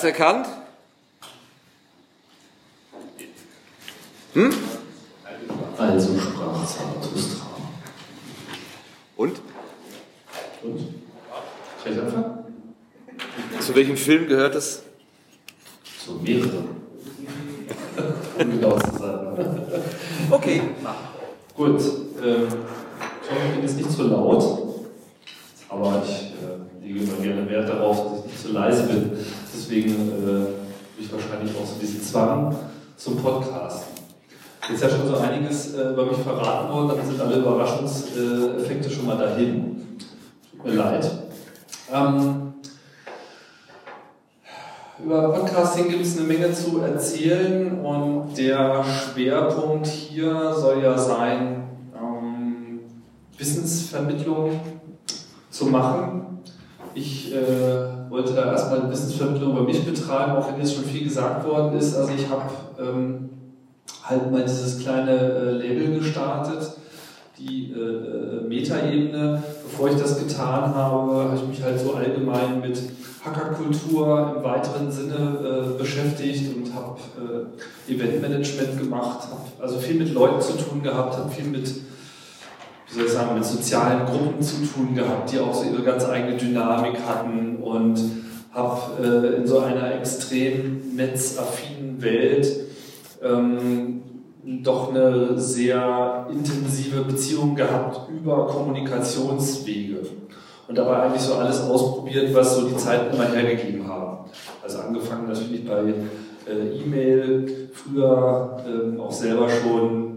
Hat's erkannt? Hm? Also sprach Zarathustra. Und? Und? Zu welchem Film gehört es? So mehrere. um genau zu sein. Okay. Gut. Ähm, ich hoffe, ich bin jetzt nicht zu laut. Aber ich äh, lege immer gerne Wert darauf, dass ich nicht zu leise bin. Deswegen äh, habe ich wahrscheinlich auch so diesen Zwang zum Podcast. Jetzt ist ja schon so einiges äh, über mich verraten worden, dann sind alle Überraschungseffekte schon mal dahin. Tut mir leid. Ähm, über Podcasting gibt es eine Menge zu der Schwerpunkt hier soll ja sein, ähm, Wissensvermittlung zu machen. Ich äh, wollte da erstmal Wissensvermittlung über mich betreiben, auch wenn jetzt schon viel gesagt worden ist. Also ich habe ähm, halt mal dieses kleine äh, Label gestartet, die äh, Metaebene. Bevor ich das getan habe, habe ich mich halt so allgemein mit Hackerkultur im weiteren Sinne äh, beschäftigt und habe äh, Eventmanagement gemacht, habe also viel mit Leuten zu tun gehabt, habe viel mit wie soll ich sagen, mit sozialen Gruppen zu tun gehabt, die auch so ihre ganz eigene Dynamik hatten und habe äh, in so einer extrem netzaffinen Welt ähm, doch eine sehr intensive Beziehung gehabt über Kommunikationswege und dabei eigentlich so alles ausprobiert, was so die Zeiten immer hergegeben haben. Also angefangen natürlich bei äh, E-Mail, früher ähm, auch selber schon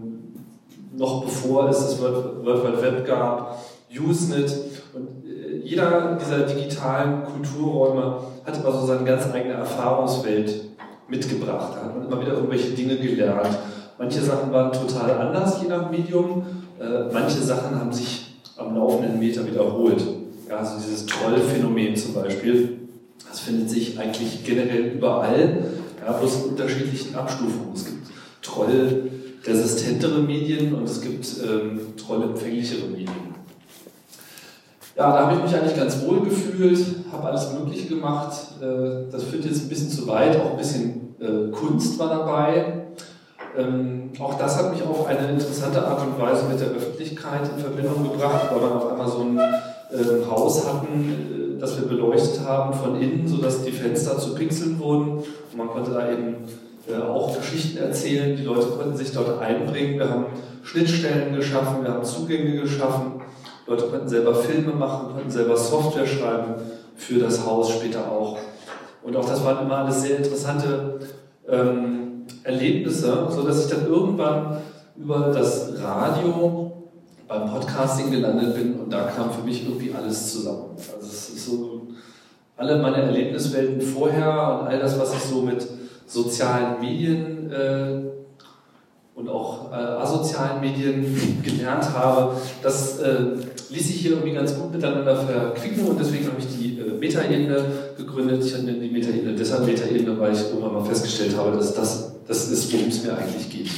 noch bevor es das World, World Wide Web gab, Usenet und äh, jeder dieser digitalen Kulturräume hat also seine ganz eigene Erfahrungswelt mitgebracht. Da hat man immer wieder irgendwelche Dinge gelernt. Manche Sachen waren total anders, je nach Medium. Äh, manche Sachen haben sich am laufenden Meter wiederholt. Ja, also dieses Trollphänomen zum Beispiel, das findet sich eigentlich generell überall, ja, bloß in unterschiedlichen Abstufungen. Es gibt Troll resistentere Medien und es gibt ähm, trollempfänglichere Medien. Ja, da habe ich mich eigentlich ganz wohl gefühlt, habe alles Mögliche gemacht. Äh, das führt jetzt ein bisschen zu weit, auch ein bisschen äh, Kunst war dabei. Ähm, auch das hat mich auf eine interessante Art und Weise mit der Öffentlichkeit in Verbindung gebracht, weil wir auf einmal so ein äh, Haus hatten, äh, das wir beleuchtet haben von innen, sodass die Fenster zu Pixeln wurden und man konnte da eben äh, auch Geschichten erzählen. Die Leute konnten sich dort einbringen. Wir haben Schnittstellen geschaffen, wir haben Zugänge geschaffen. Leute konnten selber Filme machen, konnten selber Software schreiben für das Haus später auch. Und auch das waren immer alles sehr interessante ähm, Erlebnisse, so dass ich dann irgendwann über das Radio beim Podcasting gelandet bin und da kam für mich irgendwie alles zusammen. Also es ist so alle meine Erlebniswelten vorher und all das, was ich so mit sozialen Medien äh, und auch äh, asozialen Medien gelernt habe, das äh, ließ sich hier irgendwie ganz gut miteinander verquicken und deswegen habe ich die äh, Metaebene gegründet. Ich nenne die Metaebene deshalb Metaebene, weil ich irgendwann mal festgestellt habe, dass das das ist, worum es mir eigentlich geht.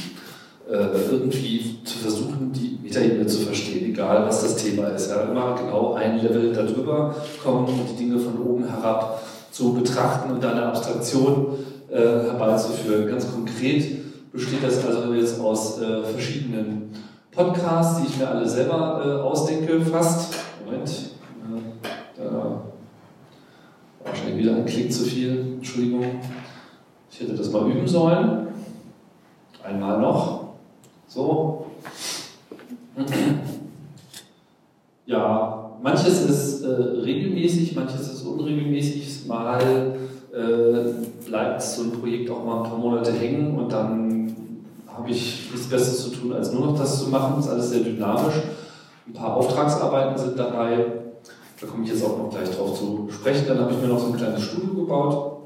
Äh, irgendwie zu versuchen, die Metaebene zu verstehen, egal was das Thema ist. Ja, immer genau ein Level darüber kommen und die Dinge von oben herab zu betrachten und eine Abstraktion äh, herbeizuführen. Ganz konkret besteht das also jetzt aus äh, verschiedenen Podcasts, die ich mir alle selber äh, ausdenke, fast. Moment, äh, da wahrscheinlich wieder ein Klick zu viel, Entschuldigung. Ich hätte das mal üben sollen. Einmal noch. So. Ja, manches ist äh, regelmäßig, manches ist unregelmäßig. Mal äh, bleibt so ein Projekt auch mal ein paar Monate hängen und dann habe ich nichts Besseres zu tun, als nur noch das zu machen. Das ist alles sehr dynamisch. Ein paar Auftragsarbeiten sind dabei. Da komme ich jetzt auch noch gleich drauf zu sprechen. Dann habe ich mir noch so ein kleines Studio gebaut,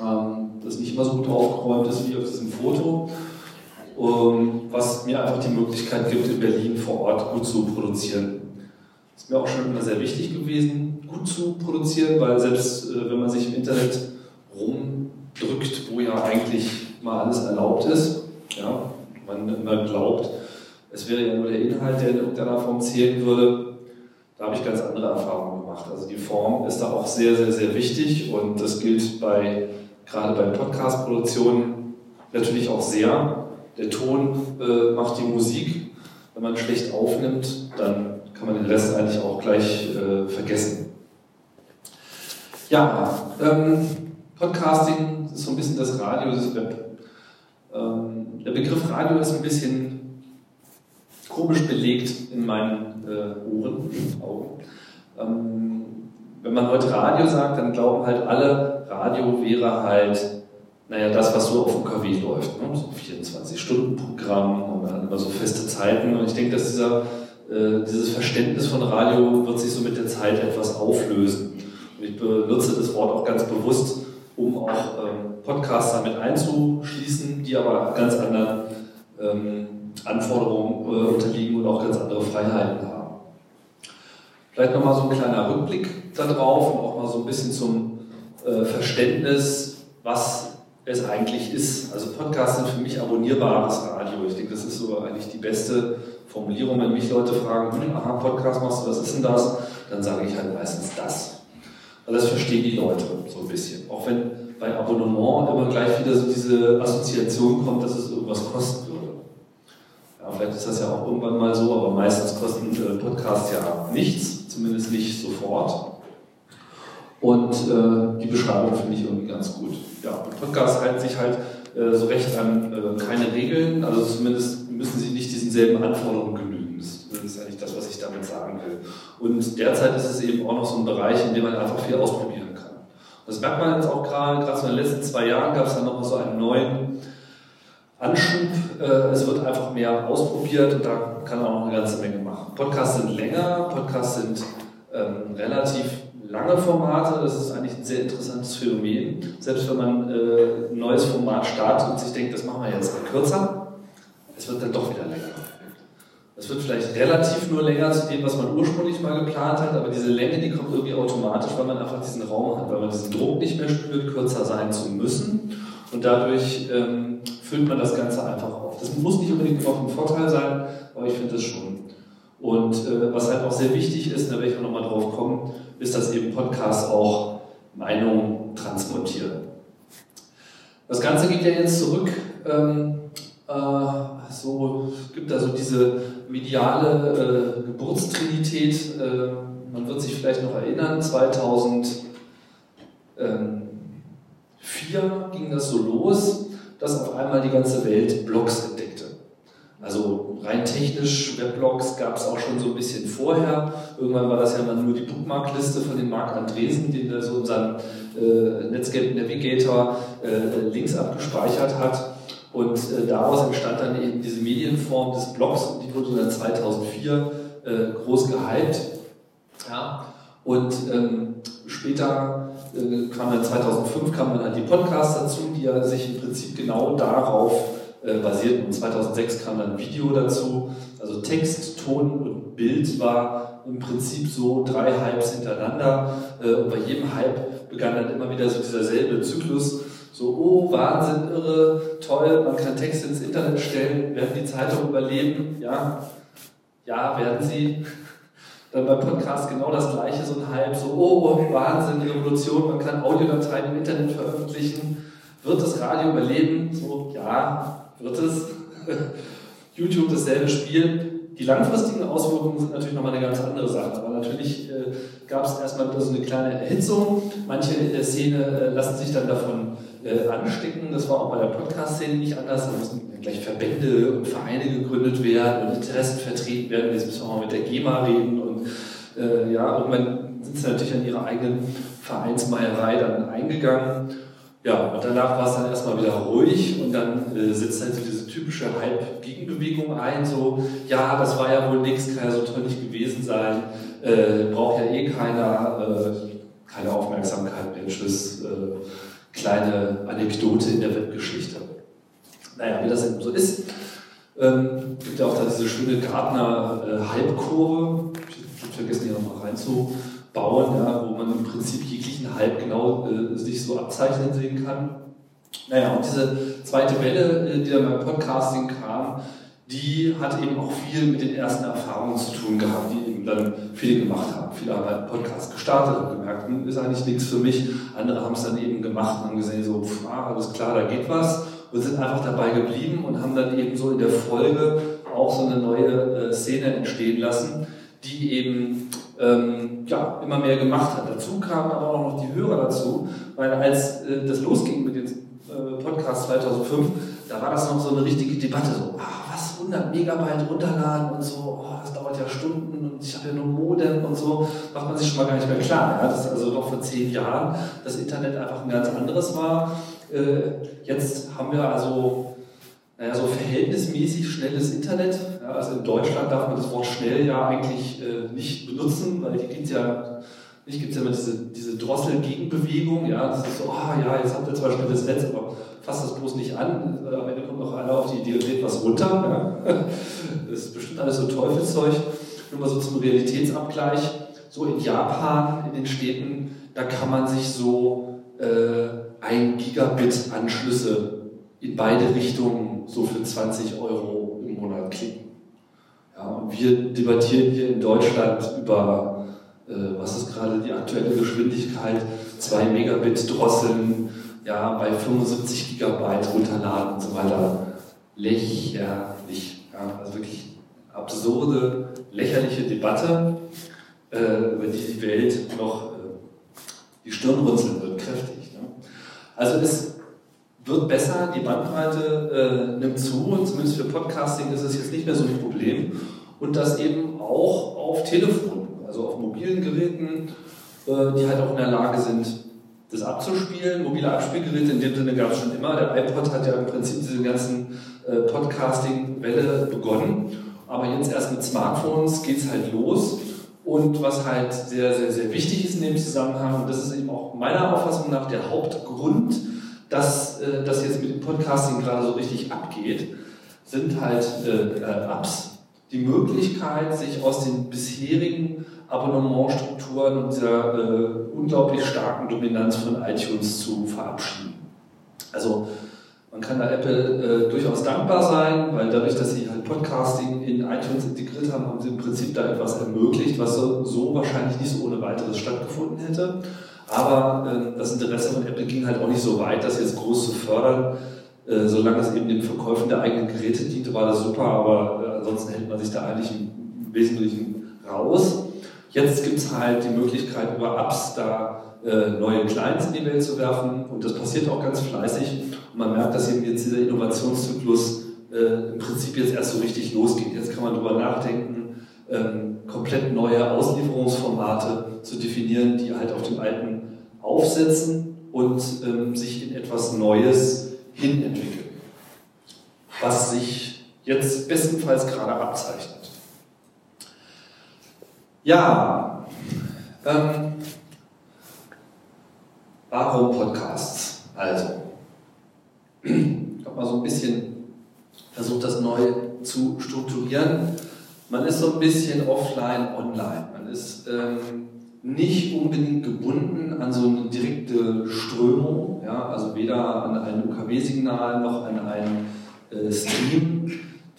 ähm, das nicht immer so gut aufgeräumt ist wie auf diesem Foto, was mir einfach die Möglichkeit gibt, in Berlin vor Ort gut zu produzieren. Das ist mir auch schon immer sehr wichtig gewesen, gut zu produzieren, weil selbst äh, wenn man sich im Internet rumdrückt, wo ja eigentlich mal alles erlaubt ist, ja, man immer glaubt, es wäre ja nur der Inhalt, der in irgendeiner Form zählen würde, da habe ich ganz andere Erfahrungen gemacht. Also die Form ist da auch sehr, sehr, sehr wichtig und das gilt bei, gerade bei Podcast-Produktionen natürlich auch sehr. Der Ton äh, macht die Musik. Wenn man schlecht aufnimmt, dann kann man den Rest eigentlich auch gleich äh, vergessen. Ja, ähm, Podcasting ist so ein bisschen das Radio, das Web. Ähm, der Begriff Radio ist ein bisschen komisch belegt in meinen äh, Ohren, Augen. Ähm, wenn man heute Radio sagt, dann glauben halt alle, Radio wäre halt, naja, das, was so auf UKW läuft. Ne? So 24-Stunden-Programm und dann immer so feste Zeiten. Und ich denke, dass dieser äh, dieses Verständnis von Radio wird sich so mit der Zeit etwas auflösen. Und ich benutze das Wort auch ganz bewusst, um auch ähm, Podcasts damit einzuschließen, die aber ganz anderen ähm, Anforderungen äh, unterliegen und auch ganz andere Freiheiten haben. Vielleicht nochmal so ein kleiner Rückblick darauf und auch mal so ein bisschen zum äh, Verständnis, was es eigentlich ist. Also Podcasts sind für mich abonnierbares Radio. Ich denke, das ist so eigentlich die beste Formulierung, wenn mich Leute fragen, hm, aha, Podcast machst du, was ist denn das? Dann sage ich halt meistens das. Weil das verstehen die Leute so ein bisschen. Auch wenn bei Abonnement immer gleich wieder so diese Assoziation kommt, dass es irgendwas kosten würde. Ja, vielleicht ist das ja auch irgendwann mal so, aber meistens kosten äh, Podcasts ja nichts, zumindest nicht sofort. Und äh, die Beschreibung finde ich irgendwie ganz gut. Ja, Podcasts halten sich halt äh, so recht an äh, keine Regeln, also zumindest müssen sie nicht diesen selben Anforderungen genügen. Das ist eigentlich das, was ich damit sagen will. Und derzeit ist es eben auch noch so ein Bereich, in dem man einfach viel ausprobieren kann. Das merkt man jetzt auch gerade, gerade so in den letzten zwei Jahren gab es dann nochmal so einen neuen Anschub. Äh, es wird einfach mehr ausprobiert und da kann man auch eine ganze Menge machen. Podcasts sind länger, Podcasts sind ähm, relativ lange Formate, das ist eigentlich ein sehr interessantes Phänomen. Selbst wenn man äh, ein neues Format startet und sich denkt, das machen wir jetzt kürzer, es wird dann doch wieder länger. Es wird vielleicht relativ nur länger zu dem, was man ursprünglich mal geplant hat, aber diese Länge, die kommt irgendwie automatisch, weil man einfach diesen Raum hat, weil man diesen Druck nicht mehr spürt, kürzer sein zu müssen. Und dadurch ähm, füllt man das Ganze einfach auf. Das muss nicht unbedingt auch ein Vorteil sein, aber ich finde das schon. Und äh, was halt auch sehr wichtig ist, da werde ich auch nochmal drauf kommen, ist, dass eben Podcasts auch Meinungen transportieren. Das Ganze geht ja jetzt zurück. Ähm, äh, so, gibt da so diese mediale äh, Geburtstrinität. Äh, man wird sich vielleicht noch erinnern, 2004 ging das so los, dass auf einmal die ganze Welt Blogs entdeckte. Also rein technisch, Weblogs gab es auch schon so ein bisschen vorher. Irgendwann war das ja dann nur die Bookmarkliste von dem Marc Andresen, den er so in seinem äh, Netscape Navigator äh, links abgespeichert hat. Und äh, daraus entstand dann eben diese Medienform des Blogs und die wurde dann 2004 äh, groß gehypt. Ja. Und ähm, später äh, kam dann 2005 kamen dann halt die Podcasts dazu, die ja sich im Prinzip genau darauf äh, basierten. Und 2006 kam dann Video dazu. Also Text, Ton und Bild war im Prinzip so drei Hypes hintereinander. Äh, und bei jedem Hype begann dann immer wieder so dieser selbe Zyklus. So, oh, Wahnsinn, irre, toll, man kann Texte ins Internet stellen, werden die Zeitungen überleben? Ja, ja, werden sie. Dann beim Podcast genau das gleiche, so ein Hype, so, oh, Wahnsinn, Revolution, man kann Audiodateien im Internet veröffentlichen. Wird das Radio überleben? So, ja, wird es. YouTube dasselbe Spiel. Die langfristigen Auswirkungen sind natürlich nochmal eine ganz andere Sache. Aber natürlich äh, gab es erstmal so eine kleine Erhitzung. Manche in der Szene äh, lassen sich dann davon äh, anstecken. Das war auch bei der Podcast-Szene nicht anders. Da mussten gleich Verbände und Vereine gegründet werden und Interessen vertreten werden. Jetzt müssen wir auch mit der GEMA reden. Und äh, ja, irgendwann sind sie natürlich an ihre eigene Vereinsmeierei dann eingegangen. Ja, und danach war es dann erstmal wieder ruhig und dann äh, setzt halt so diese typische Halb-Gegenbewegung ein, so, ja, das war ja wohl nichts, kann ja so toll nicht gewesen sein, äh, braucht ja eh keiner, äh, keine Aufmerksamkeit mehr, tschüss, äh, kleine Anekdote in der Webgeschichte. Naja, wie das eben so ist, ähm, gibt ja auch da diese schöne Gartner-Halbkurve, ich habe vergessen, hier nochmal reinzubauen, ja, wo man im Prinzip jeglichen Halb genau äh, sich so abzeichnen sehen kann. Naja, und diese zweite Welle, äh, die dann beim Podcasting kam, die hat eben auch viel mit den ersten Erfahrungen zu tun gehabt, die eben dann viele gemacht haben. Viele haben halt Podcast gestartet und gemerkt, hm, ist eigentlich nichts für mich. Andere haben es dann eben gemacht und gesehen, so, pff, ah, alles klar, da geht was und sind einfach dabei geblieben und haben dann eben so in der Folge auch so eine neue äh, Szene entstehen lassen, die eben ähm, ja, immer mehr gemacht hat. Dazu kamen aber auch noch die Hörer dazu, weil als äh, das losging mit dem äh, Podcast 2005, da war das noch so eine richtige Debatte, so, ah, was, 100 Megabyte runterladen und so, oh, das dauert ja Stunden und ich habe ja nur Modem und so, macht man sich schon mal gar nicht mehr klar. Ja? Das ist also doch vor zehn Jahren das Internet einfach ein ganz anderes war. Äh, jetzt haben wir also naja, so verhältnismäßig schnelles Internet. Ja, also in Deutschland darf man das Wort schnell ja eigentlich äh, nicht benutzen, weil hier gibt es ja, nicht gibt es ja immer diese, diese Drossel-Gegenbewegung. Ja, das ist so, ah ja, jetzt habt ihr zwar schnelles Netz, aber fasst das bloß nicht an. Am Ende kommt noch einer auf die Idee und lädt was runter. Ja. Das ist bestimmt alles so Teufelszeug. Nur mal so zum Realitätsabgleich. So in Japan, in den Städten, da kann man sich so äh, ein Gigabit Anschlüsse in beide Richtungen so für 20 Euro im Monat klicken. Ja, wir debattieren hier in Deutschland über, äh, was ist gerade die aktuelle Geschwindigkeit, 2 Megabit drosseln, ja, bei 75 Gigabyte runterladen und so weiter. Lächerlich. Ja, also wirklich absurde, lächerliche Debatte, äh, über die die Welt noch äh, die Stirn runzeln wird, kräftig. Ne? Also es wird besser, die Bandbreite äh, nimmt zu und zumindest für Podcasting ist es jetzt nicht mehr so ein Problem. Und das eben auch auf Telefonen, also auf mobilen Geräten, äh, die halt auch in der Lage sind, das abzuspielen. Mobile Abspielgeräte in dem Sinne gab es schon immer. Der iPod hat ja im Prinzip diese ganzen äh, Podcasting-Welle begonnen. Aber jetzt erst mit Smartphones geht es halt los. Und was halt sehr, sehr, sehr wichtig ist in dem Zusammenhang, und das ist eben auch meiner Auffassung nach der Hauptgrund, dass äh, das jetzt mit dem Podcasting gerade so richtig abgeht, sind halt äh, äh, Apps. Die Möglichkeit, sich aus den bisherigen Abonnementstrukturen und dieser äh, unglaublich starken Dominanz von iTunes zu verabschieden. Also man kann da Apple äh, durchaus dankbar sein, weil dadurch, dass sie halt Podcasting in iTunes integriert haben, haben sie im Prinzip da etwas ermöglicht, was so, so wahrscheinlich nicht so ohne weiteres stattgefunden hätte. Aber äh, das Interesse von Apple ging halt auch nicht so weit, das jetzt groß zu fördern. Äh, solange es eben den Verkäufen der eigenen Geräte diente, war das super, aber äh, ansonsten hält man sich da eigentlich im Wesentlichen raus. Jetzt gibt es halt die Möglichkeit, über Apps da äh, neue Clients in die Welt zu werfen und das passiert auch ganz fleißig. Und man merkt, dass eben jetzt dieser Innovationszyklus äh, im Prinzip jetzt erst so richtig losgeht. Jetzt kann man darüber nachdenken, ähm, komplett neue Auslieferungsformate zu definieren, die halt auf dem alten aufsetzen und ähm, sich in etwas Neues hinentwickeln, was sich jetzt bestenfalls gerade abzeichnet. Ja, ähm, warum Podcasts? Also, ich habe mal so ein bisschen versucht, das neu zu strukturieren. Man ist so ein bisschen offline, online. Man ist ähm, nicht unbedingt gebunden an so eine direkte Strömung, ja, also weder an ein UKW-Signal noch an einen äh, Stream.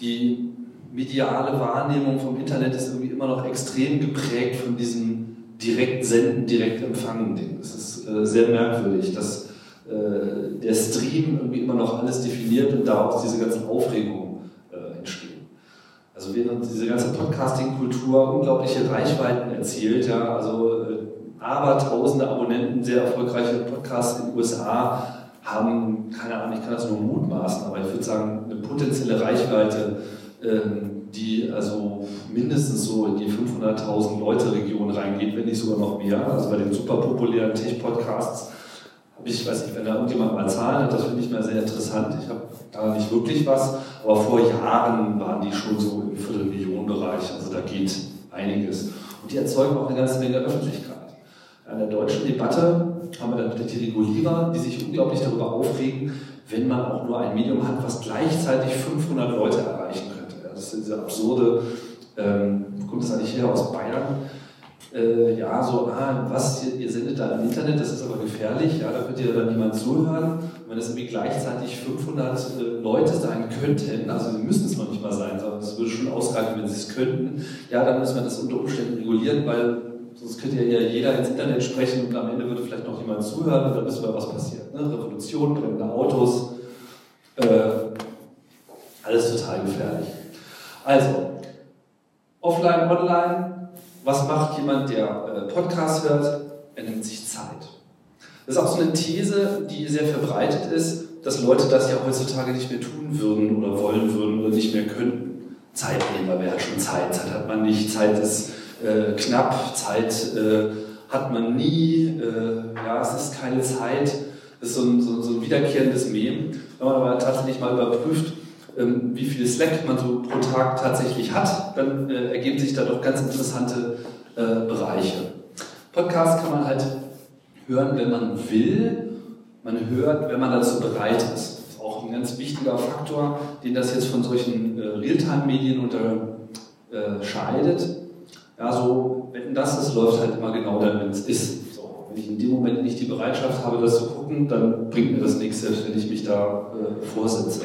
Die mediale Wahrnehmung vom Internet ist irgendwie immer noch extrem geprägt von diesem direkt senden, direkt empfangen Ding. Das ist äh, sehr merkwürdig, dass äh, der Stream irgendwie immer noch alles definiert und daraus diese äh, entstehen. Also während diese ganze Podcasting-Kultur unglaubliche Reichweiten erzielt, ja, also äh, aber tausende Abonnenten, sehr erfolgreiche Podcasts in den USA haben, keine Ahnung, ich kann das nur mutmaßen, aber ich würde sagen, eine potenzielle Reichweite, ähm, die also mindestens so in die 500.000 Leute Region reingeht, wenn nicht sogar noch mehr. Also bei den super populären Tech-Podcasts ich weiß nicht, wenn da irgendjemand mal Zahlen hat, das finde ich mal sehr interessant. Ich habe da nicht wirklich was, aber vor Jahren waren die schon so im Viertelmillionenbereich. Also da geht einiges. Und die erzeugen auch eine ganze Menge Öffentlichkeit. In der deutschen Debatte haben wir dann die Regulierer, die sich unglaublich darüber aufregen, wenn man auch nur ein Medium hat, was gleichzeitig 500 Leute erreichen könnte. Das ist diese absurde, ähm, kommt das eigentlich her, aus Bayern? Äh, ja, so, ah, was, ihr, ihr, sendet da im Internet, das ist aber gefährlich, ja, da könnt ihr dann niemand zuhören. Und wenn es irgendwie gleichzeitig 500 äh, Leute sein könnten, also sie müssen es noch nicht mal sein, sondern es würde schon ausreichen, wenn sie es könnten, ja, dann müssen wir das unter Umständen regulieren, weil sonst könnte ja jeder ins Internet sprechen und am Ende würde vielleicht noch jemand zuhören und dann wissen wir, was passiert. Ne? Revolution, brennende Autos, äh, alles total gefährlich. Also, offline, online, was macht jemand, der äh, Podcast hört? Er nimmt sich Zeit. Das ist auch so eine These, die sehr verbreitet ist, dass Leute das ja heutzutage nicht mehr tun würden oder wollen würden oder nicht mehr könnten. Zeit nehmen, weil wer hat schon Zeit? Zeit hat man nicht, Zeit ist äh, knapp, Zeit äh, hat man nie, äh, ja, es ist keine Zeit. Das ist so ein, so, so ein wiederkehrendes Mem. Wenn man aber tatsächlich mal überprüft, wie viel Slack man so pro Tag tatsächlich hat, dann äh, ergeben sich da doch ganz interessante äh, Bereiche. Podcast kann man halt hören, wenn man will. Man hört, wenn man dazu bereit ist. Das ist auch ein ganz wichtiger Faktor, den das jetzt von solchen äh, Realtime-Medien unterscheidet. Ja, so, wenn das ist, läuft halt immer genau dann, wenn es ist. So, wenn ich in dem Moment nicht die Bereitschaft habe, das zu gucken, dann bringt mir das nichts, selbst wenn ich mich da vorsetze.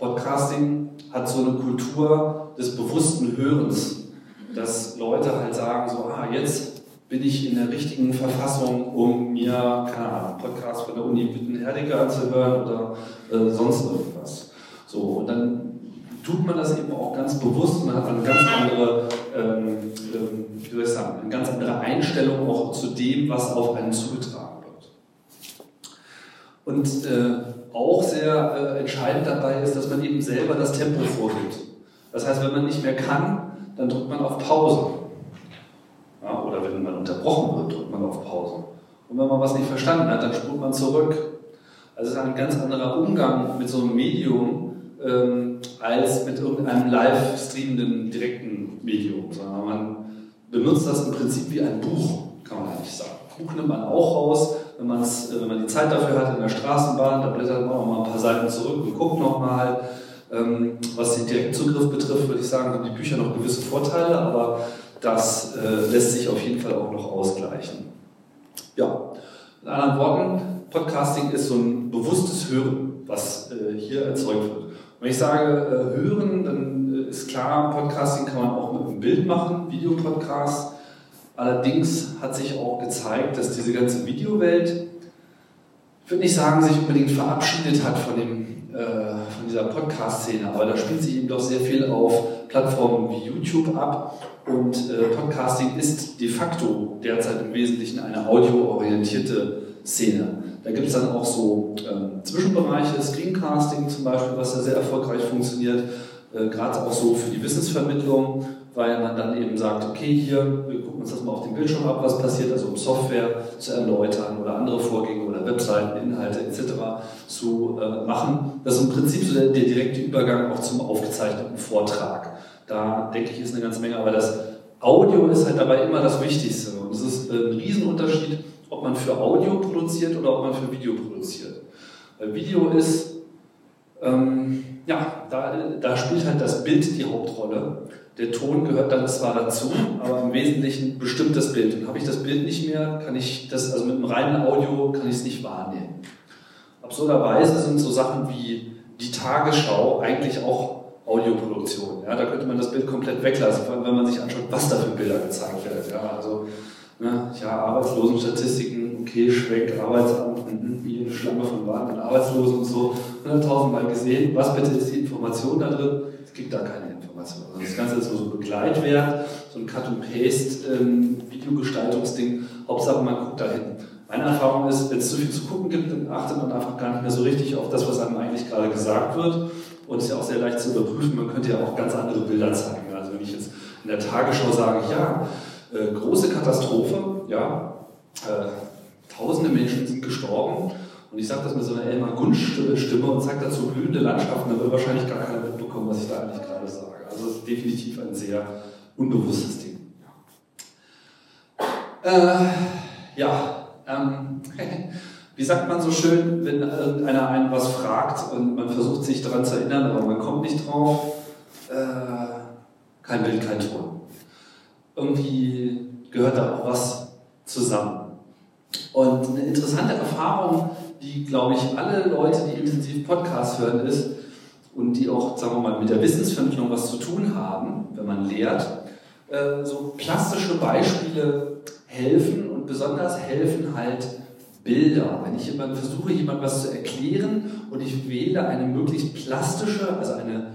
Podcasting hat so eine Kultur des bewussten Hörens, dass Leute halt sagen, so, ah, jetzt bin ich in der richtigen Verfassung, um mir, keine Ahnung, Podcast von der Uni Wittenherdecke anzuhören oder äh, sonst irgendwas. So, und dann tut man das eben auch ganz bewusst und hat eine ganz andere, ähm, ähm, wie soll ich sagen, eine ganz andere Einstellung auch zu dem, was auf einen zugetragen wird. Und äh, auch sehr äh, entscheidend dabei ist, dass man eben selber das Tempo vorgibt. Das heißt, wenn man nicht mehr kann, dann drückt man auf Pause. Ja, oder wenn man unterbrochen wird, drückt man auf Pause. Und wenn man was nicht verstanden hat, dann spult man zurück. Also es ist ein ganz anderer Umgang mit so einem Medium ähm, als mit irgendeinem live streamenden direkten Medium, sondern man benutzt das im Prinzip wie ein Buch, kann man eigentlich sagen. Buch nimmt man auch raus, wenn, man's, äh, wenn man die Zeit dafür hat in der Straßenbahn, da blättert man auch mal ein paar Seiten zurück und guckt nochmal. Ähm, was den Direktzugriff betrifft, würde ich sagen, haben die Bücher noch gewisse Vorteile, aber das äh, lässt sich auf jeden Fall auch noch ausgleichen. Ja, in anderen Worten, Podcasting ist so ein bewusstes Hören, was äh, hier erzeugt wird. Wenn ich sage äh, hören, dann ist klar, Podcasting kann man auch mit einem Bild machen, Videopodcast. Allerdings hat sich auch gezeigt, dass diese ganze Videowelt, ich würde nicht sagen, sich unbedingt verabschiedet hat von, dem, äh, von dieser Podcast-Szene, aber da spielt sich eben doch sehr viel auf Plattformen wie YouTube ab und äh, Podcasting ist de facto derzeit im Wesentlichen eine audioorientierte Szene. Da gibt es dann auch so äh, Zwischenbereiche, Screencasting zum Beispiel, was da sehr erfolgreich funktioniert, äh, gerade auch so für die Wissensvermittlung weil man dann eben sagt, okay, hier, wir gucken uns das mal auf dem Bildschirm ab, was passiert, also um Software zu erläutern oder andere Vorgänge oder Webseiten, Inhalte etc. zu äh, machen. Das ist im Prinzip so der, der, direkte Übergang auch zum aufgezeichneten Vortrag. Da denke ich, ist eine ganze Menge, aber das Audio ist halt dabei immer das Wichtigste. Und es ist äh, ein Riesenunterschied, ob man für Audio produziert oder ob man für Video produziert. Weil Video ist, ähm, ja, da, da spielt halt das Bild die Hauptrolle. Der Ton gehört dann zwar dazu, aber im Wesentlichen bestimmt das Bild. Und habe ich das Bild nicht mehr, kann ich das, also mit einem reinen Audio kann ich es nicht wahrnehmen. Absurderweise sind so Sachen wie die Tagesschau eigentlich auch Audioproduktion. Ja, da könnte man das Bild komplett weglassen, vor allem wenn man sich anschaut, was da für Bilder gezeigt werden. Ja, also, ne, ja, Arbeitslosenstatistiken, okay, Schwenk, Arbeitsamt, wie eine Schlange von warmen Arbeitslosen und so, 100.000 Mal gesehen. Was bitte ist die Information da drin? Es gibt da keine Information. Also das Ganze ist nur so ein Begleitwert, so ein Cut-and-Paste-Videogestaltungsding. Ähm, Hauptsache, man guckt da hin. Meine Erfahrung ist, wenn es zu viel zu gucken gibt, dann achtet man einfach gar nicht mehr so richtig auf das, was einem eigentlich gerade gesagt wird. Und es ist ja auch sehr leicht zu überprüfen. Man könnte ja auch ganz andere Bilder zeigen. Also wenn ich jetzt in der Tagesschau sage, ja, äh, große Katastrophe, ja, äh, tausende Menschen sind gestorben. Und ich sage das mit so einer Elmar Gunsch-Stimme und zeige dazu blühende Landschaften, da wird wahrscheinlich gar keiner was ich da eigentlich gerade sage. Also es ist definitiv ein sehr unbewusstes Ding. Äh, ja, ähm, wie sagt man so schön, wenn irgendeiner einen was fragt und man versucht sich daran zu erinnern, aber man kommt nicht drauf, äh, kein Bild, kein Ton. Irgendwie gehört da auch was zusammen. Und eine interessante Erfahrung, die, glaube ich, alle Leute, die intensiv Podcasts hören, ist und die auch, sagen wir mal, mit der Wissensvermittlung was zu tun haben, wenn man lehrt, äh, so plastische Beispiele helfen und besonders helfen halt Bilder. Wenn ich jemand versuche, jemand was zu erklären und ich wähle eine möglichst plastische, also eine